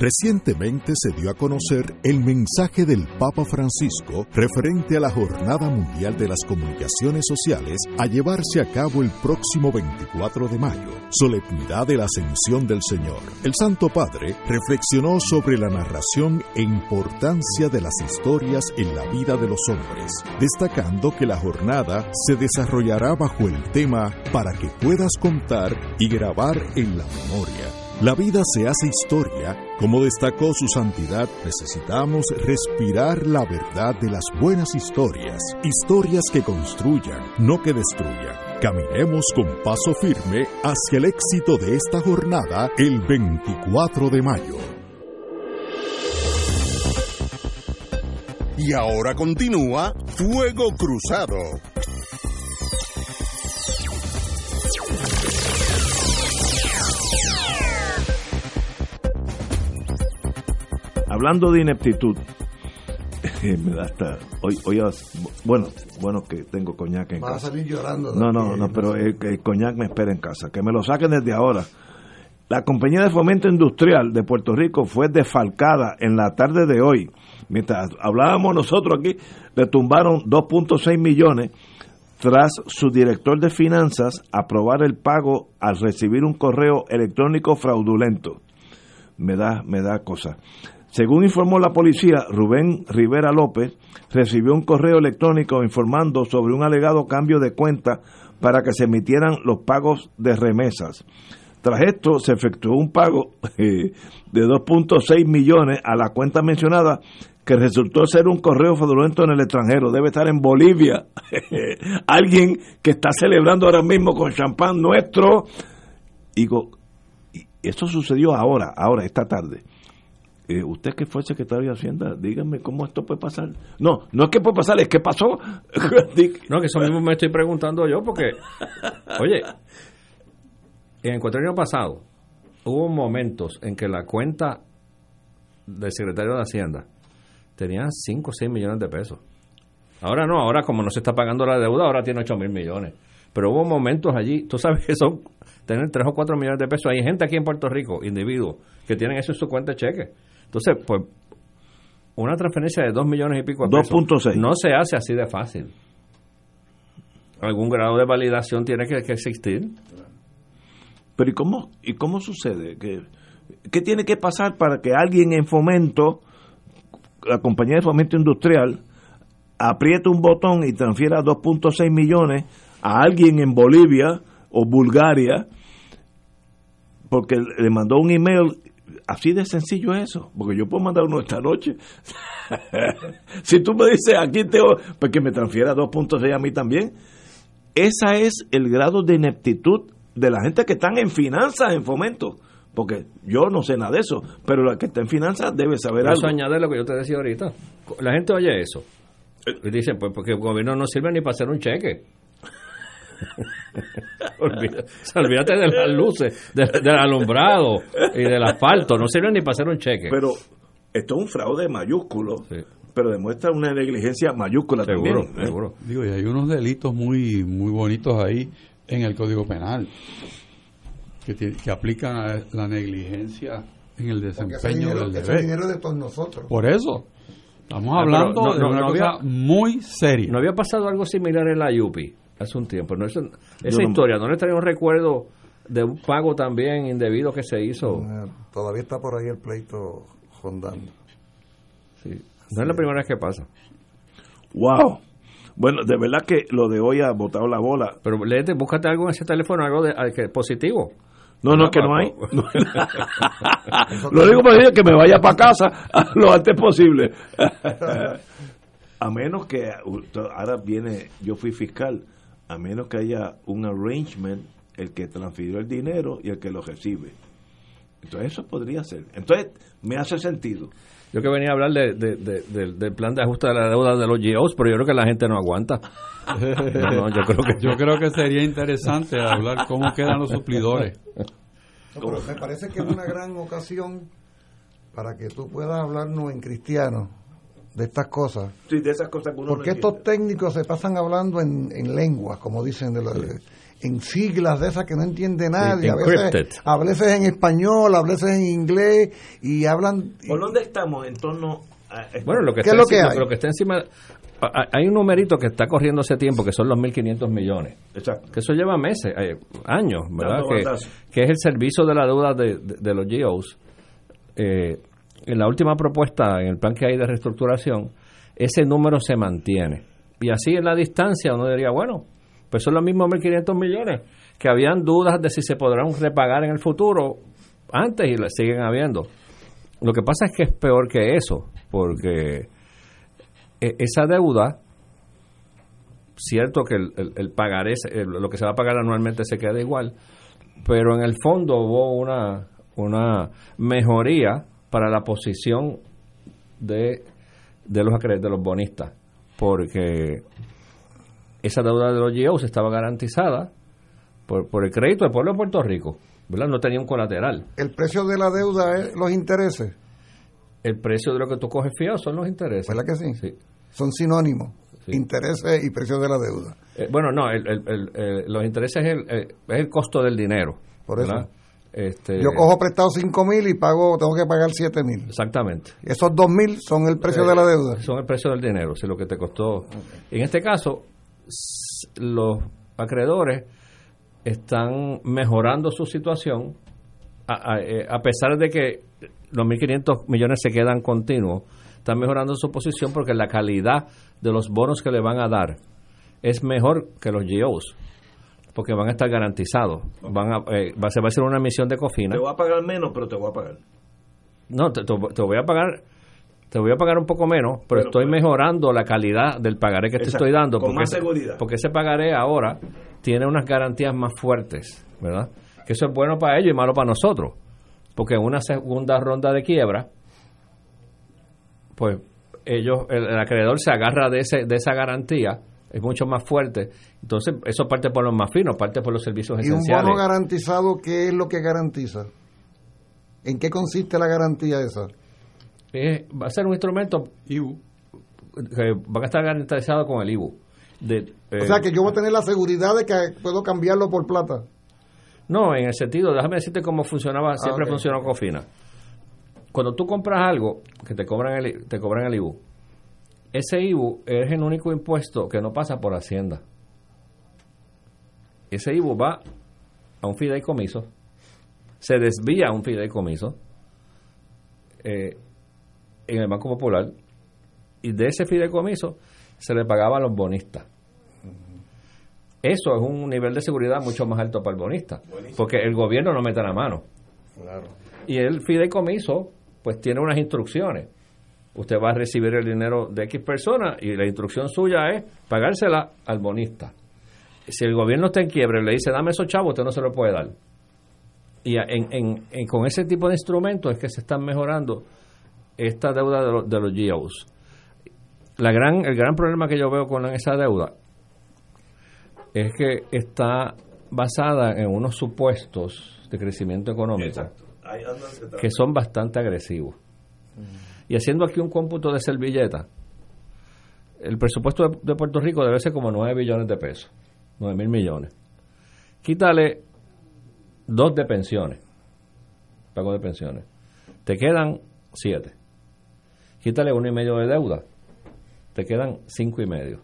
Recientemente se dio a conocer el mensaje del Papa Francisco referente a la Jornada Mundial de las Comunicaciones Sociales a llevarse a cabo el próximo 24 de mayo, solemnidad de la Ascensión del Señor. El Santo Padre reflexionó sobre la narración e importancia de las historias en la vida de los hombres, destacando que la jornada se desarrollará bajo el tema para que puedas contar y grabar en la memoria. La vida se hace historia como destacó su santidad, necesitamos respirar la verdad de las buenas historias, historias que construyan, no que destruyan. Caminemos con paso firme hacia el éxito de esta jornada el 24 de mayo. Y ahora continúa Fuego Cruzado. Hablando de ineptitud, me da hasta hoy, hoy bueno bueno que tengo coñac en casa. a salir llorando. No, no, no, pero el, coñac me espera en casa, que me lo saquen desde ahora. La compañía de fomento industrial de Puerto Rico fue defalcada en la tarde de hoy. Mientras hablábamos nosotros aquí, le tumbaron 2.6 millones tras su director de finanzas aprobar el pago al recibir un correo electrónico fraudulento. Me da, me da cosa. Según informó la policía, Rubén Rivera López recibió un correo electrónico informando sobre un alegado cambio de cuenta para que se emitieran los pagos de remesas. Tras esto, se efectuó un pago eh, de 2.6 millones a la cuenta mencionada, que resultó ser un correo fraudulento en el extranjero. Debe estar en Bolivia. Alguien que está celebrando ahora mismo con champán nuestro. Y esto sucedió ahora, ahora, esta tarde. Eh, usted que fue secretario de Hacienda, dígame cómo esto puede pasar. No, no es que puede pasar, es que pasó. no, que eso mismo me estoy preguntando yo, porque, oye, en el cuatrienio pasado hubo momentos en que la cuenta del secretario de Hacienda tenía 5 o 6 millones de pesos. Ahora no, ahora como no se está pagando la deuda, ahora tiene 8 mil millones. Pero hubo momentos allí, tú sabes que son tener 3 o 4 millones de pesos. Hay gente aquí en Puerto Rico, individuos, que tienen eso en su cuenta de cheque. Entonces, pues, una transferencia de 2 millones y pico de pesos 2.6 no se hace así de fácil. Algún grado de validación tiene que, existir. Pero ¿y cómo, y cómo sucede? ¿Qué, ¿Qué tiene que pasar para que alguien en fomento, la compañía de fomento industrial, apriete un botón y transfiera 2.6 millones a alguien en Bolivia o Bulgaria porque le mandó un email así de sencillo eso, porque yo puedo mandar uno esta noche. si tú me dices, aquí tengo, pues que me transfiera 2.6 a mí también. Esa es el grado de ineptitud de la gente que están en finanzas, en fomento. Porque yo no sé nada de eso, pero la que está en finanzas debe saber Eso algo. añade lo que yo te decía ahorita. La gente oye eso. Y dicen, pues porque el gobierno no sirve ni para hacer un cheque. Olvídate de las luces, de- del alumbrado y del asfalto. No sirve ni para hacer un cheque. Pero esto es un fraude mayúsculo, pero demuestra una negligencia mayúscula Seguro, también. ¿eh? seguro. Digo, y hay unos delitos muy muy bonitos ahí en el Código Penal que, que aplican a la negligencia en el desempeño dinero, del ese deber. dinero de todos nosotros. Por eso, estamos Ah, hablando no- de no- una no cosa había- muy seria. No había pasado algo similar en la UPI hace un tiempo. ¿no? Eso- esa Yo historia, ¿no le traía un recuerdo de un pago también indebido que se hizo? Eh, Todavía está por ahí el pleito rondando. No es la primera vez que pasa. Wow. Bueno, de verdad que lo de hoy ha botado la bola. Pero léete, búscate algo en ese teléfono, algo de, que, positivo. No, no, Ah, que no hay. lo único que es que me vaya para casa lo antes posible. a menos que ahora viene, yo fui fiscal, a menos que haya un arrangement, el que transfirió el dinero y el que lo recibe. Entonces eso podría ser. Entonces me hace sentido. Yo que venía a hablar de, de- de- del- del plan de ajuste de la deuda de los GOs, pero yo creo que la gente no aguanta. No, no, yo creo que Yo creo que sería interesante hablar cómo quedan los suplidores. No, pero me parece que es una gran ocasión para que tú puedas hablarnos en cristiano de estas cosas. Sí, de esas cosas que uno no Porque estos técnicos se pasan hablando en, en lenguas, como dicen, de lo- en siglas de esas que no entiende nadie. A encrypted. veces, a veces en español, a veces en inglés, y hablan... ¿Por dónde estamos en torno a esto? Bueno, lo que, ¿Qué está es lo que encima- hay? lo que está encima. Hay un numerito que está corriendo hace tiempo, que son los 1.500 millones. Exacto. Que eso lleva meses, eh, años, ¿verdad? Que, que es el servicio de la deuda de, de- de los GOs. Eh, en la última propuesta, en el plan que hay de reestructuración, ese número se mantiene. Y así en la distancia uno diría, bueno, pues son los mismos 1.500 millones, que habían dudas de si se podrán repagar en el futuro antes y siguen habiendo. Lo que pasa es que es peor que eso, porque e- esa deuda, cierto que el, se- el- lo que se va a pagar anualmente se queda igual, pero en el fondo hubo una, una mejoría para la posición de, de, los, acre- de los bonistas, porque esa deuda de los GOs estaba garantizada por, por el crédito del pueblo de Puerto Rico, ¿verdad? No tenía un colateral. El precio de la deuda es los intereses. El precio de lo que tú coges fiado son los intereses. ¿Verdad que sí? Sí. Son sinónimos. Intereses y precio de la deuda. Eh, bueno, no, el- el- el- el- los intereses es el, eh, es el costo del dinero. Por eso. ¿verdad? Este, Yo cojo prestado 5 mil y pago, tengo que pagar 7 mil. Exactamente. Esos 2 mil son el precio de la deuda. Son el precio del dinero, si lo que te costó. En este caso, los acreedores están mejorando su situación a, a- eh, a pesar de que los 1.500 millones se quedan continuos, están mejorando su posición porque la calidad de los bonos que le van a dar es mejor que los GOs, porque van a estar garantizados. Van a, eh, va, se va a hacer una emisión de cofina. Te voy a pagar menos, pero te voy a pagar. No, te, te- te voy a pagar te voy a pagar un poco menos, pero estoy mejorando la calidad del pagaré que te estoy dando. con porque más seguridad. Porque ese pagaré ahora tiene unas garantías más fuertes, ¿verdad? Que eso es bueno para ellos y malo para nosotros. Porque en una segunda ronda de quiebra, pues ellos, el, el acreedor se agarra de, ese, de esa garantía, es mucho más fuerte. Entonces, eso parte por los más finos, parte por los servicios Y un esenciales. bono garantizado, ¿qué es lo que garantiza? ¿En qué consiste la garantía esa? Eh, va a ser un instrumento IBU. que va a estar garantizado con el IBU. De, o eh, sea, que yo voy a tener la seguridad de que puedo cambiarlo por plata. No, en el sentido, déjame decirte cómo funcionaba, siempre ok. funcionó Cofina. Cuando tú compras algo, que te cobran el, te cobran el IBU, ese IBU es el único impuesto que no pasa por Hacienda. Ese IBU va a un fideicomiso, se desvía a un fideicomiso eh, en el Banco Popular y de ese fideicomiso se le pagaba a los bonistas. Eso es un nivel de seguridad mucho más alto para el bonista, porque el gobierno no mete la mano. Y el fideicomiso, pues tiene unas instrucciones. Usted va a recibir el dinero de X persona y la instrucción suya es pagársela al bonista. Si el gobierno está en quiebre y le dice, dame esos chavos, usted no se lo puede dar. Y en, en- en- con ese tipo de instrumentos es que se están mejorando esta deuda de, los- de los GIOs. La gran, el gran problema que yo veo con esa deuda es que está basada en unos supuestos de crecimiento económico que son bastante agresivos. Y haciendo aquí un cómputo de servilleta, el presupuesto de, Puerto Rico debe ser como 9 billones de pesos, 9 mil millones. Quítale dos de pensiones, pago de pensiones. Te quedan 7. Quítale uno y medio de deuda, te quedan cinco y medio.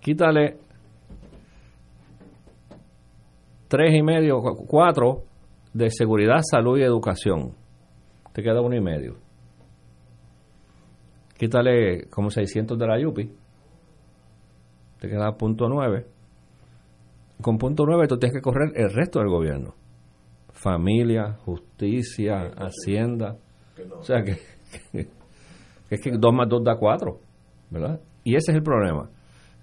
Quítale tres y medio, cu- cuatro de seguridad, salud y educación. Te queda uno y medio. Quítale como 600 de la Yupi. Te queda punto nueve. Con punto nueve tú tienes que correr el resto del gobierno. Familia, justicia, hacienda. O sea que, que- es que 2 más 2 da 4, ¿verdad? Y ese es el problema.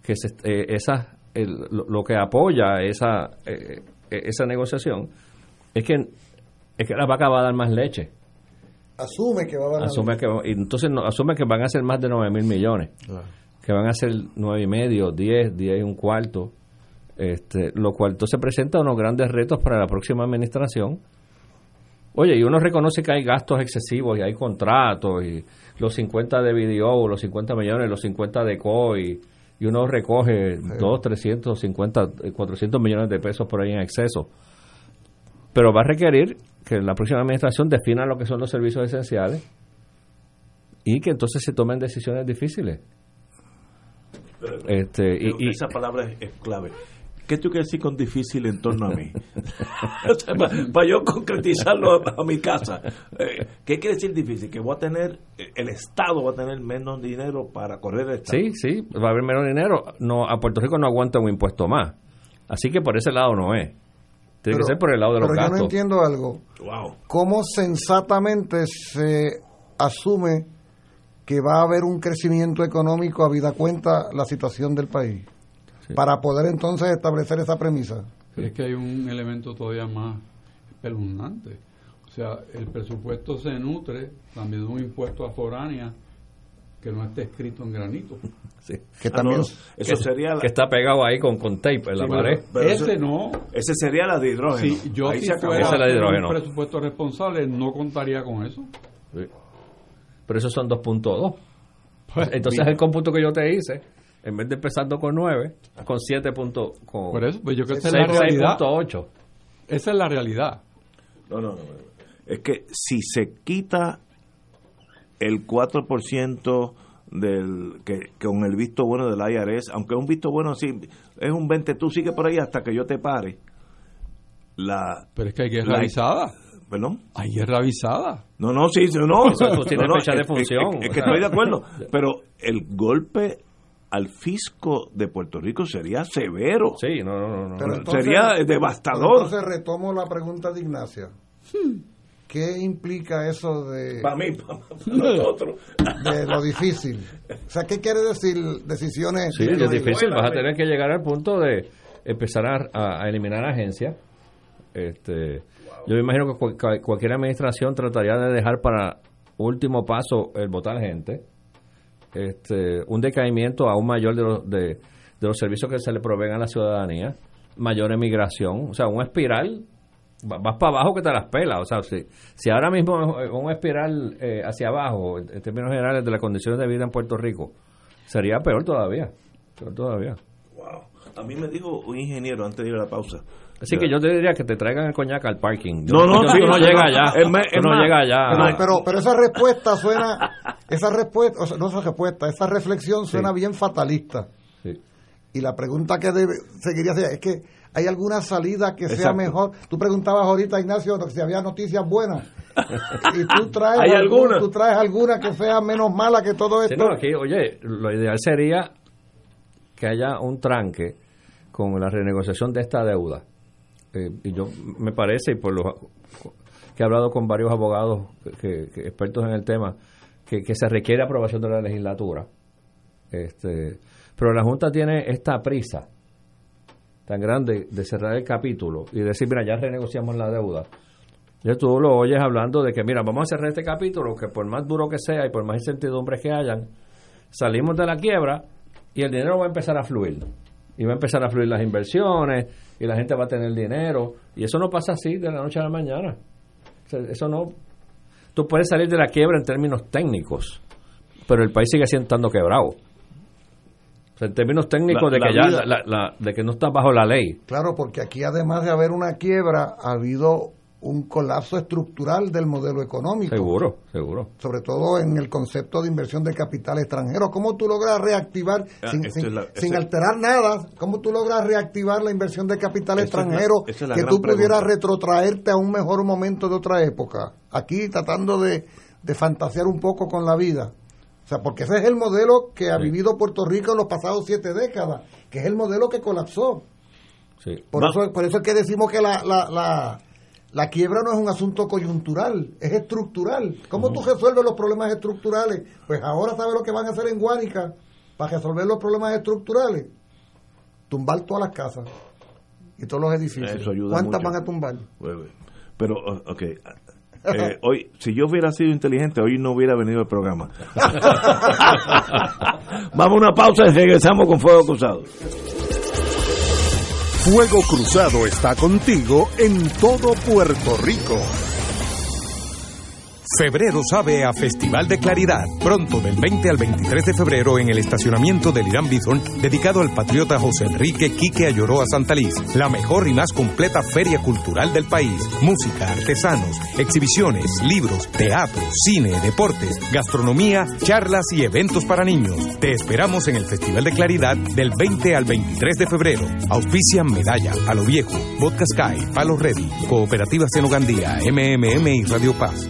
Que se, eh, esa, el- lo, lo que apoya esa, eh, eh, esa negociación es que, es que la vaca va a dar más leche. Asume que va a Asume que, y entonces no, asume que van a ser más de 9 mil millones. Que van a ser 9 y medio, 10, 10 y un cuarto. Este, lo cual entonces presenta unos grandes retos para la próxima administración. Oye, y uno reconoce que hay gastos excesivos y hay contratos y los 50 de video, los 50 millones, los 50 de COI y uno recoge 2, 350, eh, 400 millones de pesos por ahí en exceso. Pero va a requerir que la próxima administración defina lo que son los servicios esenciales y que entonces se tomen decisiones difíciles. Pero- Este, y- pero y- esa palabra es, es clave. ¿Qué tú quieres decir con difícil en torno a mí? para, yo concretizarlo a, a mi casa. Eh, ¿Qué quiere decir difícil? Que voy a tener, eh, el Estado va a tener menos dinero para correr el Estado. Sí, sí, va a haber menos dinero. No, a Puerto Rico no aguanta un impuesto más. Así que por ese lado no es. Tiene que Pero- ser por el lado de los Pero yo no gastos. entiendo algo. Wow. ¿Cómo sensatamente se asume que va a haber un crecimiento económico a vida cuenta la situación del país? Para poder entonces establecer esa premisa. Es que hay un elemento todavía más espeluznante. O sea, el presupuesto se nutre también de un impuesto a foránea que no está escrito en granito. Sí. Que Ah, también no, eso sería la- que está pegado ahí con, con tape en la Sí, pared. pero- Ese eso- no. Ese sería la de hidrógeno. Si yo Ahí si fuera la de hidrógeno. un presupuesto responsable no contaría con eso. Sí. Pero esos son 2.2. Pues, Entonces mira. el cómputo que yo te hice, en vez de empezando con 9, con 7. punto- con Por eso, pues yo creo que esa es la seis- realidad. 6.8. Esa es la realidad. No, no, no. Es que si se quita el 4% del que con el visto bueno del IRS, aunque es un visto bueno sí, es un 20, tú sigue por ahí hasta que yo te pare. La Pero es que hay guerra la- avisada. ¿Perdón? Hay guerra avisada. No, no, sí, sí, no. Eso- eso tiene no, no, fecha de es- función, Es, es que sea. estoy de acuerdo, pero el golpe al fisco de Puerto Rico sería severo. Sí, no, no, no. Pero entonces- sería devastador. Entonces retomo la pregunta de Ignacia. ¿Qué implica eso de, Para mí, para nosotros. de lo difícil? O sea, ¿qué quiere decir decisiones? Sí, es difícil. Vas a tener que llegar al punto de empezar a, eliminar agencias. Este, Yo me imagino que cual- cual- cualquier administración trataría de dejar para último paso el votar gente. Este, un decaimiento aún mayor de los, de, de los servicios que se le proveen a la ciudadanía, mayor emigración, o sea, un espiral, vas para abajo que te las pelas, o sea, si, si ahora mismo es un espiral eh, hacia abajo, en términos generales de las condiciones de vida en Puerto Rico, sería peor todavía, peor todavía. Wow. A mí me dijo un ingeniero antes de ir a la pausa. Así que yo te diría que te traigan el coñac al parking. No, no, Yo- sí, tú no no, llega allá. Es es no llega allá. Pero, pero, esa respuesta suena, esa respuesta, o sea, no esa respuesta, esa reflexión suena bien fatalista. Sí. Y la pregunta que debe, seguiría es que hay alguna salida que sea mejor. Tú preguntabas ahorita, Ignacio, si había noticias buenas. y tú traes, ¿Hay algún- alguna? tú traes alguna que sea menos mala que todo Sí, esto. no, aquí, oye, lo ideal sería que haya un tranque con la renegociación de esta deuda eh, y yo me parece, y por lo que he hablado con varios abogados que, que expertos en el tema, que, que, se requiere aprobación de la legislatura. Este, pero la Junta tiene esta prisa tan grande de cerrar el capítulo y decir, mira, ya renegociamos la deuda. Ya tú lo oyes hablando de que, mira, vamos a cerrar este capítulo, que por más duro que sea y por más incertidumbres que hayan, salimos de la quiebra y el dinero va a empezar a fluir. Y va a empezar a fluir las inversiones y la gente va a tener dinero. Y eso no pasa así de la noche a la mañana. Eso no. Tú puedes salir de la quiebra en términos técnicos, pero el país sigue siendo estando quebrado. Sea, en términos técnicos La- de que la ya vida- la- la- de que no está bajo la ley. Claro, porque aquí además de haber una quiebra, ha habido un colapso estructural del modelo económico. Seguro, seguro. Sobre todo en el concepto de inversión de capital extranjero. ¿Cómo tú logras reactivar, Ah, sin, esta sin- es la- sin esa- alterar nada, cómo tú logras reactivar la inversión de capital Esa es la- extranjero es que tú pudieras pregunta. retrotraerte a un mejor momento de otra época? Aquí tratando de, de fantasear un poco con la vida. O sea, porque ese es el modelo que ha vivido Puerto Rico en los pasados siete décadas, que es el modelo que colapsó. Sí. Por, eso, por eso es que decimos que la, la, la, la quiebra no es un asunto coyuntural, es estructural. ¿Cómo tú resuelves los problemas estructurales? Pues ahora sabes lo que van a hacer en Guánica para resolver los problemas estructurales. Tumbar todas las casas y todos los edificios. Eso ayuda ¿Cuántas mucho. van a tumbar? Bueno, Pero, o- ok. Eh, hoy, si yo hubiera sido inteligente, hoy no hubiera venido el programa. Vamos a una pausa y regresamos con Fuego Cruzado. Fuego Cruzado está contigo en todo Puerto Rico. Febrero sabe a Festival de Claridad. Pronto, del 20 al 23 de febrero, en el estacionamiento del Irán Bithorn, dedicado al patriota José Enrique Quique Ayoroa Santaliz. La mejor y más completa feria cultural del país. Música, artesanos, exhibiciones, libros, teatro, cine, deportes, gastronomía, charlas y eventos para niños. Te esperamos en el Festival de Claridad del 20 al 23 de febrero. Auspician Medalla, Palo Viejo, Vodka Sky, Palo Ready, Cooperativa Senogandía, MMM y Radio Paz.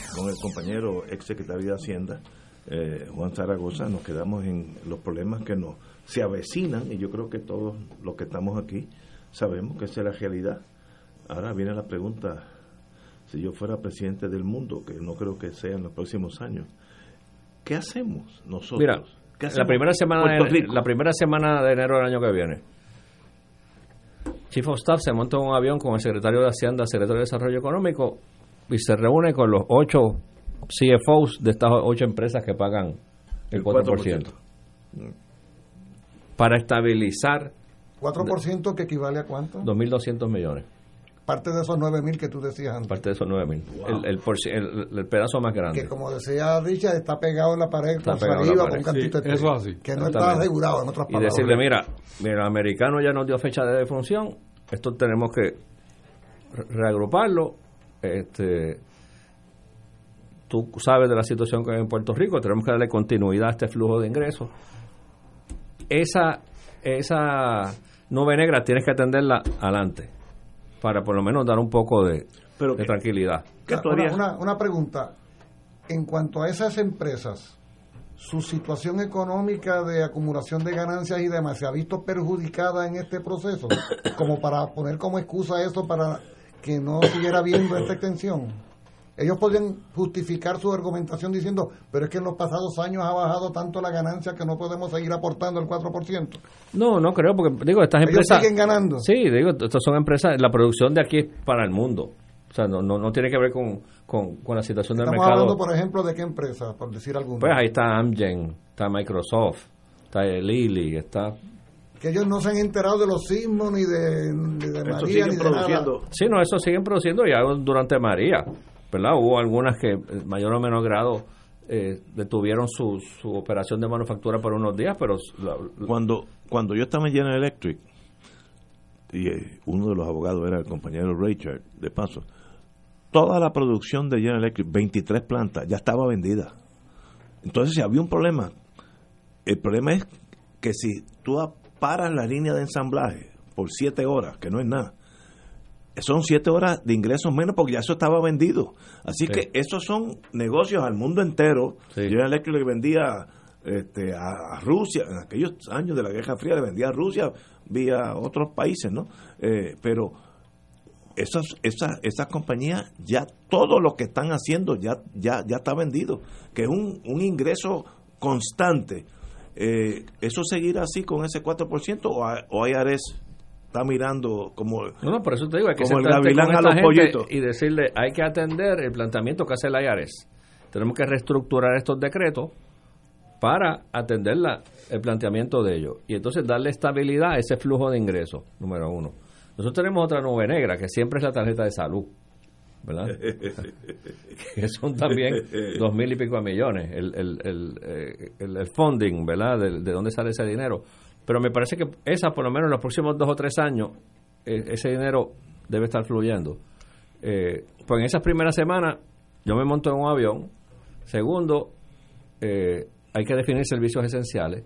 con el compañero ex secretario de Hacienda, eh, Juan Zaragoza. Nos quedamos en los problemas que nos se avecinan y yo creo que todos los que estamos aquí sabemos que esa es la realidad. Ahora viene la pregunta, si yo fuera presidente del mundo, que no creo que sea en los próximos años, ¿qué hacemos nosotros? Mira, ¿Qué la primera semana de, la primera semana de enero del año que viene. Chief of Staff se monta en un avión con el secretario de Hacienda, secretario de Desarrollo Económico y se reúne con los ocho CFOs de estas ocho empresas que pagan el El 4%. Para estabilizar 4% que equivale a cuánto? 2.200 millones. parte de esos 9 mil que tú decías antes. Parte de esos 9 mil. El, el, por- el- el pedazo más grande. Que como decía Richard, está pegado en la pared Está arriba pared. con un cantito Sí, de eso así. Que no está asegurado, en otras y palabras. decirle, mira, mira, el americano ya nos dio fecha de defunción, esto tenemos que re- reagruparlo. Este, tú sabes de la situación que hay en Puerto Rico, tenemos que darle continuidad a este flujo de ingresos. Esa, esa nube negra tienes que atenderla adelante para por lo menos dar un poco de, de tranquilidad. Una- una, una pregunta. En cuanto a esas empresas, su situación económica de acumulación de ganancias y demás se ha visto perjudicada en este proceso, como para poner como excusa eso para que no siguiera habiendo esta extensión. Ellos podrían justificar su argumentación diciendo, pero es que en los pasados años ha bajado tanto la ganancia que no podemos seguir aportando el 4%. No, no creo, porque digo, estas Ellos empresas... siguen ganando. Sí, digo, estas son empresas, la producción de aquí es para el mundo. O sea, no, no, no tiene que ver con, con, con la situación del Estamos mercado. hablando, por ejemplo, de qué empresa, por decir alguna. Pues ahí está Amgen, está Microsoft, está Lilly, está... que ellos no se han enterado de los sismos ni de, ni de María ni de nada. Sí, no, eso siguen produciendo ya durante María, ¿verdad? Hubo algunas que, en mayor o menor grado, eh, detuvieron su, su operación de manufactura por unos días, pero... la- Cuando, cuando yo estaba en General Electric, y eh, uno de los abogados era el compañero Richard, de paso, toda la producción de General Electric, 23 plantas, ya estaba vendida. Entonces, si había un problema, el problema es que si tú paras la línea de ensamblaje por 7 horas, que no es nada, son 7 horas de ingresos menos porque ya eso estaba vendido. Así Sí. que esos son negocios al mundo entero. General Electric le vendía este, a, a Rusia, en aquellos años de la Guerra Fría, le vendía a Rusia vía otros países, ¿no? Eh, pero esas, esas, esas compañías, ya todo lo que están haciendo ya, ya, ya está vendido, que es un, un ingreso constante. Eh, ¿Eso seguirá así con ese 4% o, a- o IRS está mirando como, No, no, por eso te digo, hay que como el gavilán a los pollitos? y decirle, hay que atender el planteamiento que hace el IARES. Tenemos que reestructurar estos decretos para atender la- el planteamiento de ellos. Y entonces darle estabilidad a ese flujo de ingresos, número uno. Nosotros tenemos otra nube negra, que siempre es la tarjeta de salud, ¿verdad? que son también dos mil y pico de millones, el, el, el, eh, el- el funding, ¿verdad? De, de dónde sale ese dinero. Pero me parece que esa, por lo menos en los próximos dos o tres años, eh, ese dinero debe estar fluyendo. Eh, pues en esas primeras semanas, yo me monto en un avión. Segundo, eh, hay que definir servicios esenciales.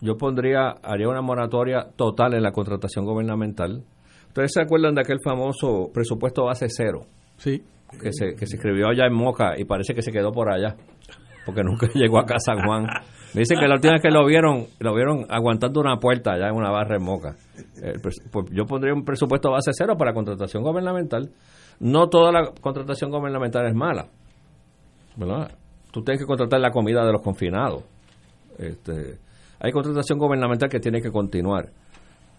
Yo pondría, haría una moratoria total en la contratación gubernamental. ¿Ustedes se acuerdan de aquel famoso presupuesto base cero? Sí. Que se, que se escribió allá en Moca y parece que se quedó por allá, porque nunca llegó acá a San Juan. Me dicen que la última vez que lo vieron, lo vieron aguantando una puerta allá en una barra en Moca. Eh, pues yo pondría un presupuesto base cero para contratación gubernamental. No toda la contratación gubernamental es mala. ¿verdad? Tú tienes que contratar la comida de los confinados. Este, hay contratación gubernamental que tiene que continuar.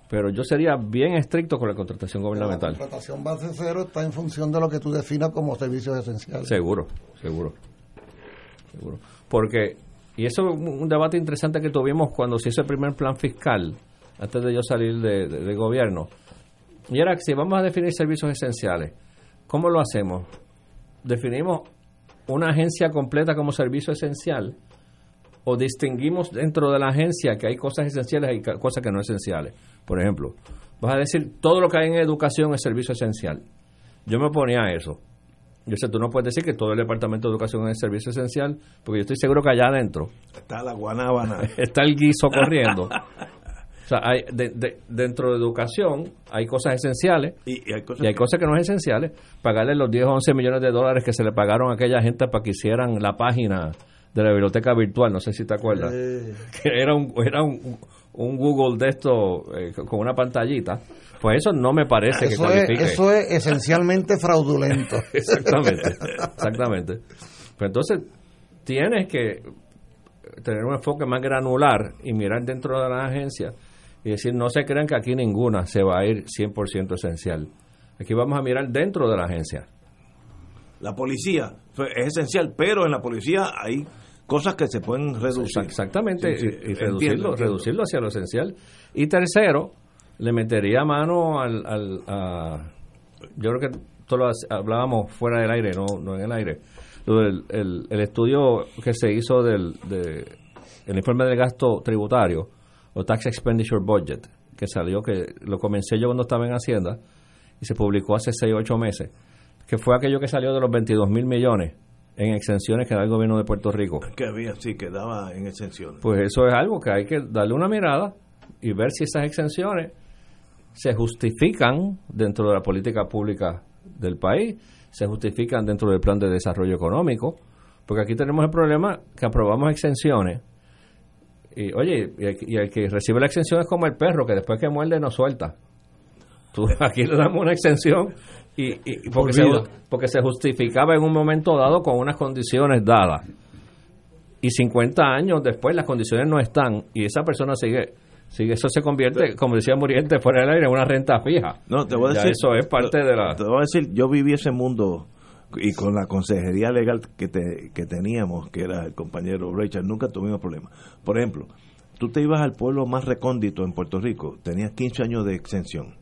Pero yo sería bien estricto con la contratación La gubernamental. contratación base cero está en función de lo que tú definas como servicios esenciales. Seguro, seguro. Seguro. Porque, y eso es un debate interesante que tuvimos cuando se hizo el primer plan fiscal, antes de yo salir de, de- de gobierno. Y era que si vamos a definir servicios esenciales, ¿cómo lo hacemos? ¿Definimos una agencia completa como servicio esencial? ¿O distinguimos dentro de la agencia que hay cosas esenciales y cosas que no esenciales? Por ejemplo, vas a decir, todo lo que hay en educación es servicio esencial. Yo me oponía a eso. Yo sé, tú no puedes decir que todo el Departamento de Educación es servicio esencial, porque yo estoy seguro que allá adentro Está la guanábana. está el guiso corriendo. O sea, hay, de- de- dentro de educación hay cosas esenciales Y, y hay cosas y hay que- cosas que no es esenciales. Pagarle los 10 o 11 millones de dólares que se le pagaron a aquella gente para que hicieran la página de la biblioteca virtual, no sé si te acuerdas. Que era un, era un, un Google de esto eh, con una pantallita. Pues eso no me parece que Eso es, califique. eso es esencialmente fraudulento. Exactamente, exactamente. Pues entonces tienes que tener un enfoque más granular y mirar dentro de la agencia y decir, no se crean que aquí ninguna se va a ir 100% esencial. Aquí vamos a mirar dentro de la agencia. La policía fue- es esencial, pero en la policía hay cosas que se pueden reducir. Exactamente, Sí, sí, y, reducirlo, entiendo. reducirlo hacia lo esencial. Y tercero, le metería mano al, al a, yo creo que esto lo hablábamos fuera del aire, no, no en el aire. El, el, el estudio que se hizo del de, el informe del gasto tributario o Tax Expenditure Budget, que salió, que lo comencé yo cuando estaba en Hacienda y se publicó hace 6 o 8 meses, que fue aquello que salió de los 22 mil millones en exenciones que da el gobierno de Puerto Rico. Que había, sí, que daba en exenciones. Pues eso es algo que hay que darle una mirada y ver si esas exenciones se justifican dentro de la política pública del país, se justifican dentro del plan de desarrollo económico, porque aquí tenemos el problema que aprobamos exenciones y oye, y el, que recibe la exención es como el perro, que después que muerde no suelta. Tú, aquí le damos una exención y, porque, se, porque se justificaba en un momento dado con unas condiciones dadas. Y 50 años después las condiciones no están y esa persona sigue sigue eso se convierte, como decía Muriente, fuera del aire, en una renta fija. No, te voy a decir. eso es parte de la. Te voy a decir, yo viví ese mundo y con la consejería legal que, que teníamos, que era el compañero Rachel, nunca tuvimos problemas. Por ejemplo, tú te ibas al pueblo más recóndito en Puerto Rico, tenías 15 años de exención,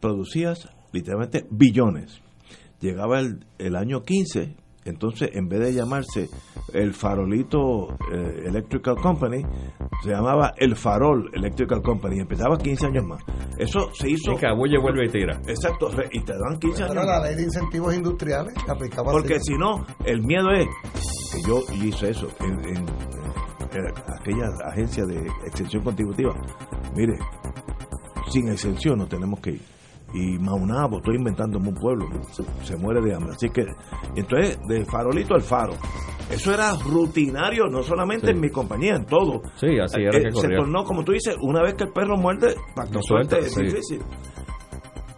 producías literalmente billones. Llegaba el, el año 15 entonces, en vez de llamarse el Farolito eh, Electrical Company, se llamaba el Farol Electrical Company. Empezaba 15 años más. Eso se hizo. Y Cabulle vuelve y tira. Exacto, y te dan 15 años. la ley de incentivos industriales aplicaba Porque si no, el miedo es que yo hice eso en, en aquella agencia de extensión contributiva. Mire, sin exención no tenemos que ir y Maunabo, estoy inventándome un pueblo, se, muere de hambre. Así que, entonces, de farolito al faro. Eso era rutinario, no solamente en mi compañía, en todo. Sí, así era eh, Se tornó, como tú dices, una vez que el perro muerde, para que suelte, es difícil.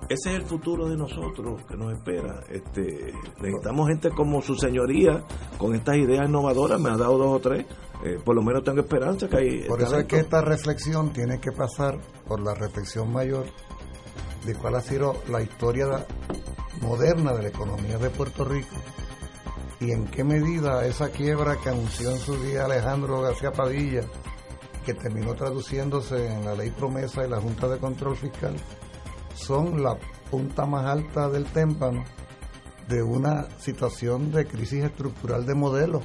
Ese es el futuro de nosotros que nos espera. Este, necesitamos gente como su señoría, con estas ideas innovadoras, me ha dado dos o tres. Eh, por lo menos tengo esperanza que hay. Por eso es que esta reflexión tiene que pasar por la reflexión mayor de cuál ha sido la historia moderna de la economía de Puerto Rico y en qué medida esa quiebra que anunció en su día Alejandro García Padilla, que terminó traduciéndose en la ley promesa de la Junta de Control Fiscal, son la punta más alta del témpano de una situación de crisis estructural de modelo.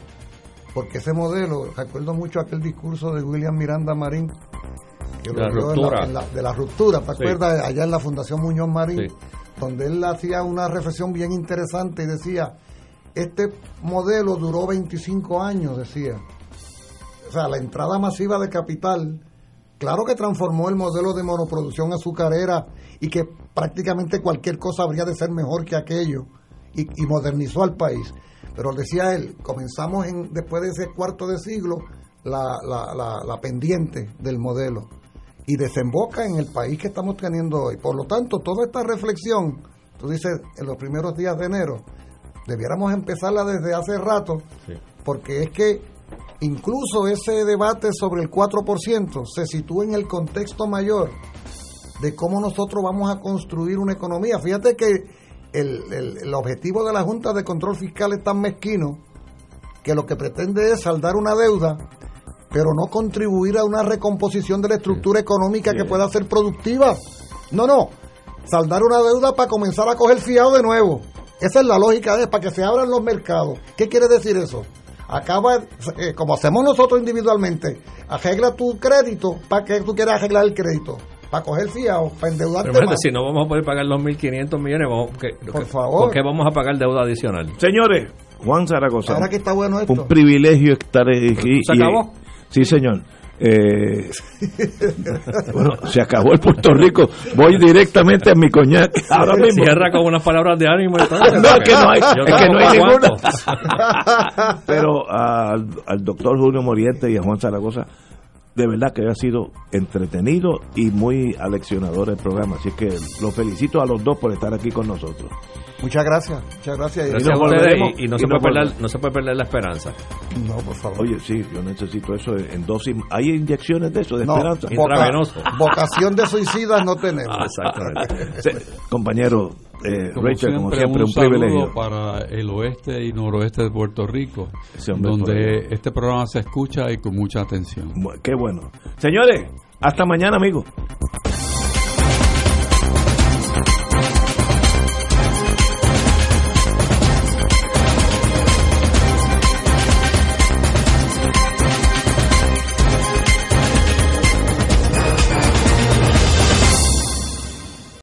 Porque ese modelo, recuerdo mucho aquel discurso de William Miranda Marín, de la ruptura. de la ruptura, ¿te acuerdas? Allá en la Fundación Muñoz Marín, donde él hacía una reflexión bien interesante y decía, este modelo duró 25 años, decía. O sea, la entrada masiva de capital, claro que transformó el modelo de monoproducción azucarera y que prácticamente cualquier cosa habría de ser mejor que aquello y, modernizó al país. Pero decía él, comenzamos en, después de ese cuarto de siglo la, la, la, la pendiente del modelo y desemboca en el país que estamos teniendo hoy. Por lo tanto, toda esta reflexión, tú dices, en los primeros días de enero, debiéramos empezarla desde hace rato, porque es que incluso ese debate sobre el 4% se sitúa en el contexto mayor de cómo nosotros vamos a construir una economía. Fíjate que el, el, el objetivo de la Junta de Control Fiscal es tan mezquino que lo que pretende es saldar una deuda pero no contribuir a una recomposición de la estructura económica que pueda ser productiva. No, no, saldar una deuda para comenzar a coger fiado de nuevo. Esa es la lógica de para que se abran los mercados. ¿Qué quiere decir eso? Acaba, eh, como hacemos nosotros individualmente, arregla tu crédito para que tú quieras arreglar el crédito. Para coger fiado, para endeudarte Pero si no vamos a poder pagar los 1.500 millones, vamos, Por favor. ¿por qué vamos a pagar deuda adicional? Señores, Juan Zaragoza. Ahora que está bueno esto. Un privilegio estar aquí. ¿Se acabó? Sí, señor. Eh, bueno, se acabó el Puerto Rico. Voy directamente a mi coñac. Ahora mismo. Cierra con unas palabras de ánimo. no, es que no hay, es que no hay ninguna. Pero al, al doctor Julio Moriente y a Juan Zaragoza, de verdad que ha sido entretenido y muy aleccionador el programa. Así que los felicito a los dos por estar aquí con nosotros. Muchas gracias, muchas gracias. y, no, se puede perder, no se puede perder la esperanza. No, por favor. Oye, sí, yo necesito eso en dosis. ¿Hay inyecciones de eso, de esperanza? vocación de suicidas no tenemos. Ah, exactamente. compañero, eh, Rachel, como siempre, un, privilegio. para el oeste y noroeste de Puerto Rico, donde este programa se escucha y con mucha atención. Qué bueno. Señores, hasta mañana, amigos.